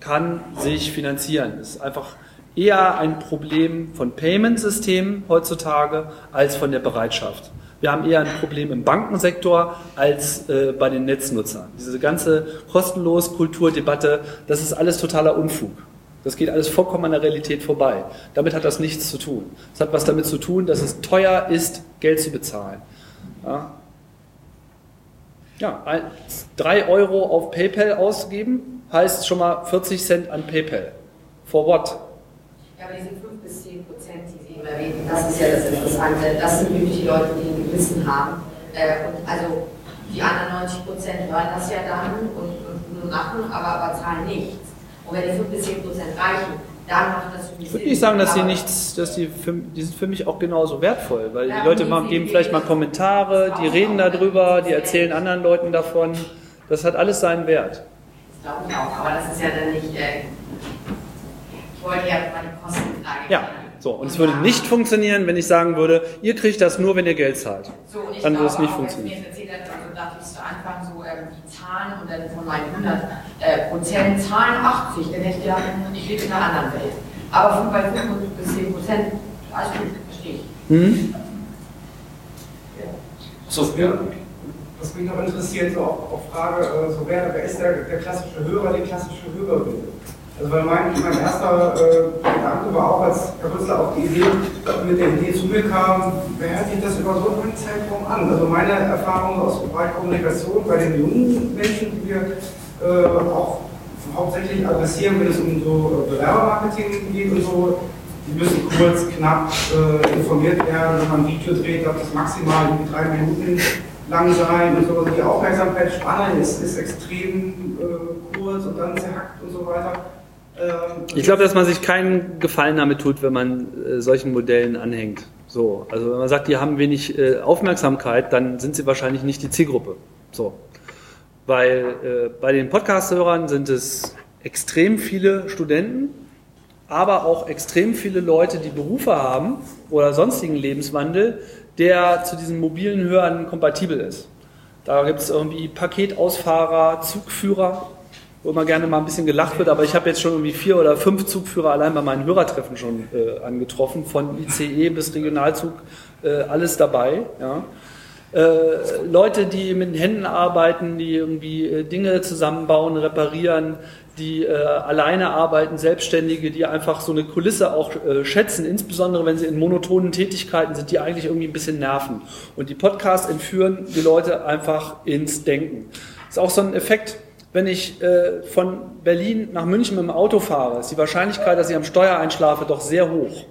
kann sich finanzieren. Das ist einfach eher ein Problem von Payment-Systemen heutzutage als von der Bereitschaft. Wir haben eher ein Problem im Bankensektor als äh, bei den Netznutzern. Diese ganze kostenlos Kulturdebatte, das ist alles totaler Unfug. Das geht alles vollkommen an der Realität vorbei. Damit hat das nichts zu tun. Es hat was damit zu tun, dass es teuer ist, Geld zu bezahlen. Ja, ja ein, 3 Euro auf PayPal ausgeben heißt schon mal 40 Cent an PayPal. For what? Ja, aber diese 5 bis 10 Prozent, die Sie eben erwähnten, das ist ja das Interessante. Das sind wirklich die Leute, die ein Gewissen haben. Äh, und also die anderen 90 Prozent hören das ja dann und, und machen, aber, aber zahlen nichts. Und wenn die 5 bis 10 Prozent reichen, dann macht das Ich würde nicht sagen, dass die nichts, dass die, für, die sind für mich auch genauso wertvoll, weil die Leute machen, geben vielleicht mal Kommentare, die reden darüber, die erzählen anderen Leuten davon. Das hat alles seinen Wert. Das glaube ich auch, aber das ist ja dann nicht. Äh, ich wollte ja die Kostenfrage. Ja. So, und es würde nicht funktionieren, wenn ich sagen würde, ihr kriegt das nur, wenn ihr Geld zahlt. So, und ich Dann würde es nicht funktionieren. Wenn mir jetzt erzählt hat, also dachte ich zu Anfang so ähm, Zahlen und dann von meinen 100 äh, Prozent Zahlen 80, dann hätte ich gedacht, ich lebe in einer anderen Welt. Aber von bei 5 bis 10 Prozent, alles gut, verstehe ich. Hm? So, Ja, was mich noch interessiert, so auf, auf Frage, äh, so wer, wer ist der, der klassische Hörer, die klassische Hörerin? Also weil mein, mein erster äh, Rüssler auf die Idee, mit der Idee zu mir kam, wer hört sich das über so einen Zeitraum an? Also meine Erfahrung aus dem Bereich Kommunikation bei den jungen Menschen, die wir äh, auch hauptsächlich adressieren, wenn es um so äh, Bewerbermarketing geht und so, die müssen kurz, knapp äh, informiert werden, wenn man ein Video dreht, darf das maximal irgendwie drei Minuten lang sein und so. Die Aufmerksamkeitsspanne ist, ist extrem äh, kurz und dann zerhackt und so weiter. Ich glaube, dass man sich keinen Gefallen damit tut, wenn man äh, solchen Modellen anhängt. So, also wenn man sagt, die haben wenig äh, Aufmerksamkeit, dann sind sie wahrscheinlich nicht die Zielgruppe. So, weil äh, bei den Podcast-Hörern sind es extrem viele Studenten, aber auch extrem viele Leute, die Berufe haben oder sonstigen Lebenswandel, der zu diesen mobilen Hörern kompatibel ist. Da gibt es irgendwie Paketausfahrer, Zugführer, wo immer gerne mal ein bisschen gelacht wird, aber ich habe jetzt schon irgendwie vier oder fünf Zugführer allein bei meinen Hörertreffen schon äh, angetroffen, von ICE bis Regionalzug, äh, alles dabei. Ja. Äh, Leute, die mit den Händen arbeiten, die irgendwie äh, Dinge zusammenbauen, reparieren, die äh, alleine arbeiten, Selbstständige, die einfach so eine Kulisse auch äh, schätzen, insbesondere wenn sie in monotonen Tätigkeiten sind, die eigentlich irgendwie ein bisschen nerven. Und die Podcasts entführen die Leute einfach ins Denken. ist auch so ein Effekt, wenn ich äh, von Berlin nach München mit dem Auto fahre, ist die Wahrscheinlichkeit, dass ich am Steuer einschlafe, doch sehr hoch.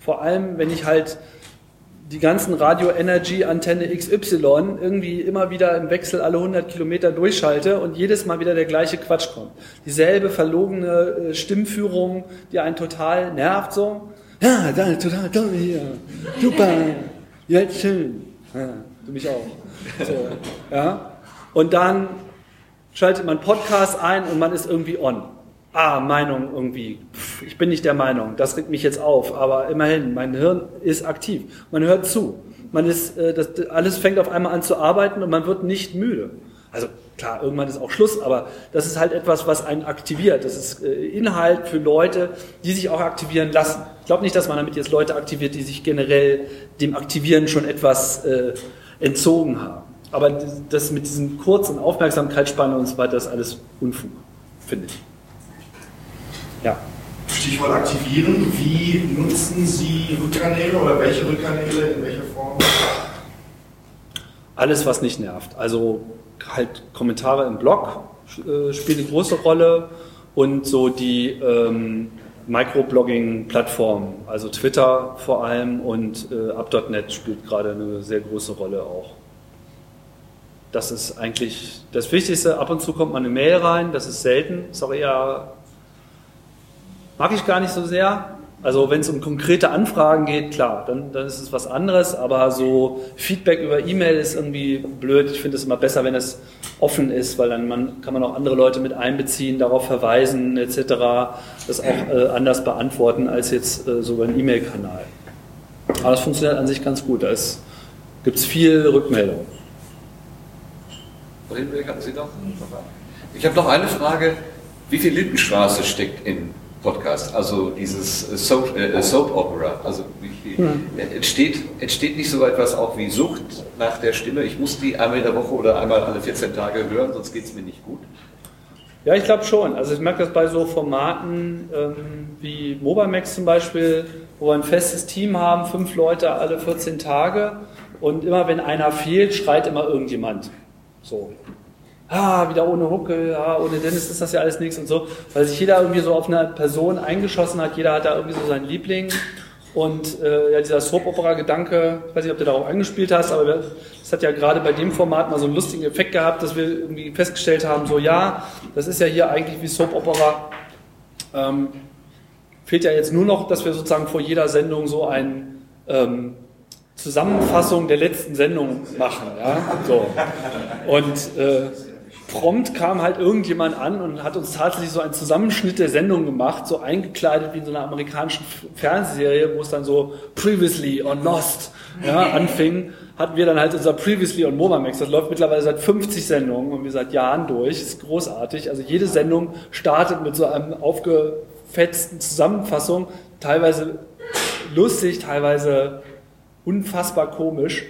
Vor allem, wenn ich halt die ganzen Radio Energy Antenne XY irgendwie immer wieder im Wechsel alle 100 Kilometer durchschalte und jedes Mal wieder der gleiche Quatsch kommt. Dieselbe verlogene äh, Stimmführung, die einen total nervt so. Ja, da, total toll hier. Super. Jetzt schön. Ja, du mich auch. So, ja. Und dann schaltet man Podcast ein und man ist irgendwie on. Ah, Meinung irgendwie. Pff, ich bin nicht der Meinung. Das regt mich jetzt auf. Aber immerhin, mein Hirn ist aktiv. Man hört zu. Man ist, äh, das, alles fängt auf einmal an zu arbeiten und man wird nicht müde. Also klar, irgendwann ist auch Schluss, aber das ist halt etwas, was einen aktiviert. Das ist äh, Inhalt für Leute, die sich auch aktivieren lassen. Ich glaube nicht, dass man damit jetzt Leute aktiviert, die sich generell dem Aktivieren schon etwas äh, entzogen haben. Aber das- mit diesen kurzen Aufmerksamkeitsspanne und so weiter ist alles Unfug, finde ich. Ja. Stichwort aktivieren. Wie nutzen Sie Rückkanäle oder welche Rückkanäle in welcher Form? Alles, was nicht nervt. Also halt Kommentare im Blog äh, spielen eine große Rolle und so die ähm, Microblogging-Plattformen, also Twitter vor allem und äh, Up.net spielt gerade eine sehr große Rolle auch. Das ist eigentlich das Wichtigste. Ab und zu kommt mal eine Mail rein, das ist selten, ist auch eher, mag ich gar nicht so sehr. Also wenn es um konkrete Anfragen geht, klar, dann, dann ist es was anderes, aber so Feedback über E-Mail ist irgendwie blöd. Ich finde es immer besser, wenn es offen ist, weil dann man, kann man auch andere Leute mit einbeziehen, darauf verweisen etc., das auch äh, anders beantworten als jetzt äh, so über einen E-Mail-Kanal. Aber das funktioniert an sich ganz gut, da gibt es viel Rückmeldung. Frau Hindenberg, hatten Sie noch? Ich habe noch eine Frage. Wie viel Lindenstraße steckt in Podcast? Also dieses äh, Soap, äh, Soap Opera. Also wie viel, äh, entsteht, entsteht nicht so etwas auch wie Sucht nach der Stimme? Ich muss die einmal in der Woche oder einmal alle 14 Tage hören, sonst geht es mir nicht gut. Ja, ich glaube schon. Also ich merke das bei so Formaten ähm, wie Mobamax zum Beispiel, wo wir ein festes Team haben, fünf Leute alle 14 Tage und immer wenn einer fehlt, schreit immer irgendjemand. So. Ah, wieder ohne Huckel, ah, ohne Dennis ist das ja alles nichts und so, weil sich jeder irgendwie so auf eine Person eingeschossen hat, jeder hat da irgendwie so seinen Liebling und äh, ja, dieser Soap-Opera-Gedanke, ich weiß nicht, ob du darauf angespielt hast, aber das hat ja gerade bei dem Format mal so einen lustigen Effekt gehabt, dass wir irgendwie festgestellt haben, so ja, das ist ja hier eigentlich wie Soap-Opera. Ähm, fehlt ja jetzt nur noch, dass wir sozusagen vor jeder Sendung so eine ähm, Zusammenfassung der letzten Sendung machen. Ja? So. Und äh, prompt kam halt irgendjemand an und hat uns tatsächlich so einen Zusammenschnitt der Sendung gemacht, so eingekleidet wie in so einer amerikanischen Fernsehserie, wo es dann so Previously on Lost ja, anfing, hatten wir dann halt unser Previously on Mobamax. Das läuft mittlerweile seit 50 Sendungen und wir seit Jahren durch. ist großartig. Also jede Sendung startet mit so einem aufgefetzten Zusammenfassung, teilweise lustig, teilweise unfassbar komisch,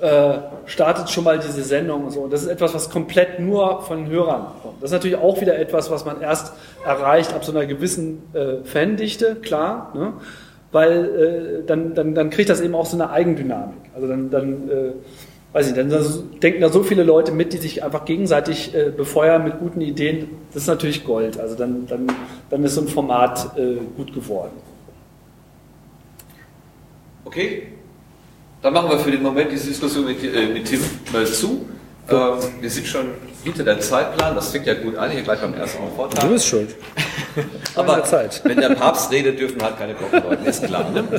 äh, startet schon mal diese Sendung und so. Und das ist etwas, was komplett nur von Hörern kommt. Das ist natürlich auch wieder etwas, was man erst erreicht ab so einer gewissen äh, Fandichte, klar, ne? weil äh, dann, dann, dann kriegt das eben auch so eine Eigendynamik. Also dann, dann äh, weiß ich, dann denken da so viele Leute mit, die sich einfach gegenseitig äh, befeuern mit guten Ideen. Das ist natürlich Gold. Also dann, dann, dann ist so ein Format äh, gut geworden. Okay, dann machen wir für den Moment diese Diskussion mit, äh, mit Tim mal zu. Ähm, wir sind schon hinter der Zeitplan, das fängt ja gut an, hier gleich beim ersten Vortrag. bist schuld. Aber der Zeit. wenn der Papst redet, dürfen halt keine Glocken läuten, ist klar. Ne?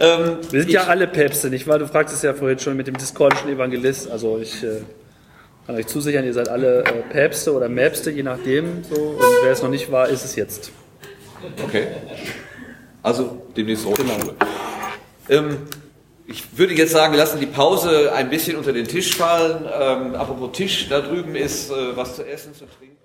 ähm, Wir sind ja alle Päpste, nicht wahr? Du fragtest ja vorhin schon mit dem discordischen Evangelist. Also ich äh, kann euch zusichern, ihr seid alle äh, Päpste oder Mäpste, je nachdem. So. Und wer es noch nicht war, ist es jetzt. Okay. Also demnächst Rotschule. Ähm, ich würde jetzt sagen, lassen die Pause ein bisschen unter den Tisch fallen. Ähm, apropos Tisch, da drüben ist äh, was zu essen, zu trinken.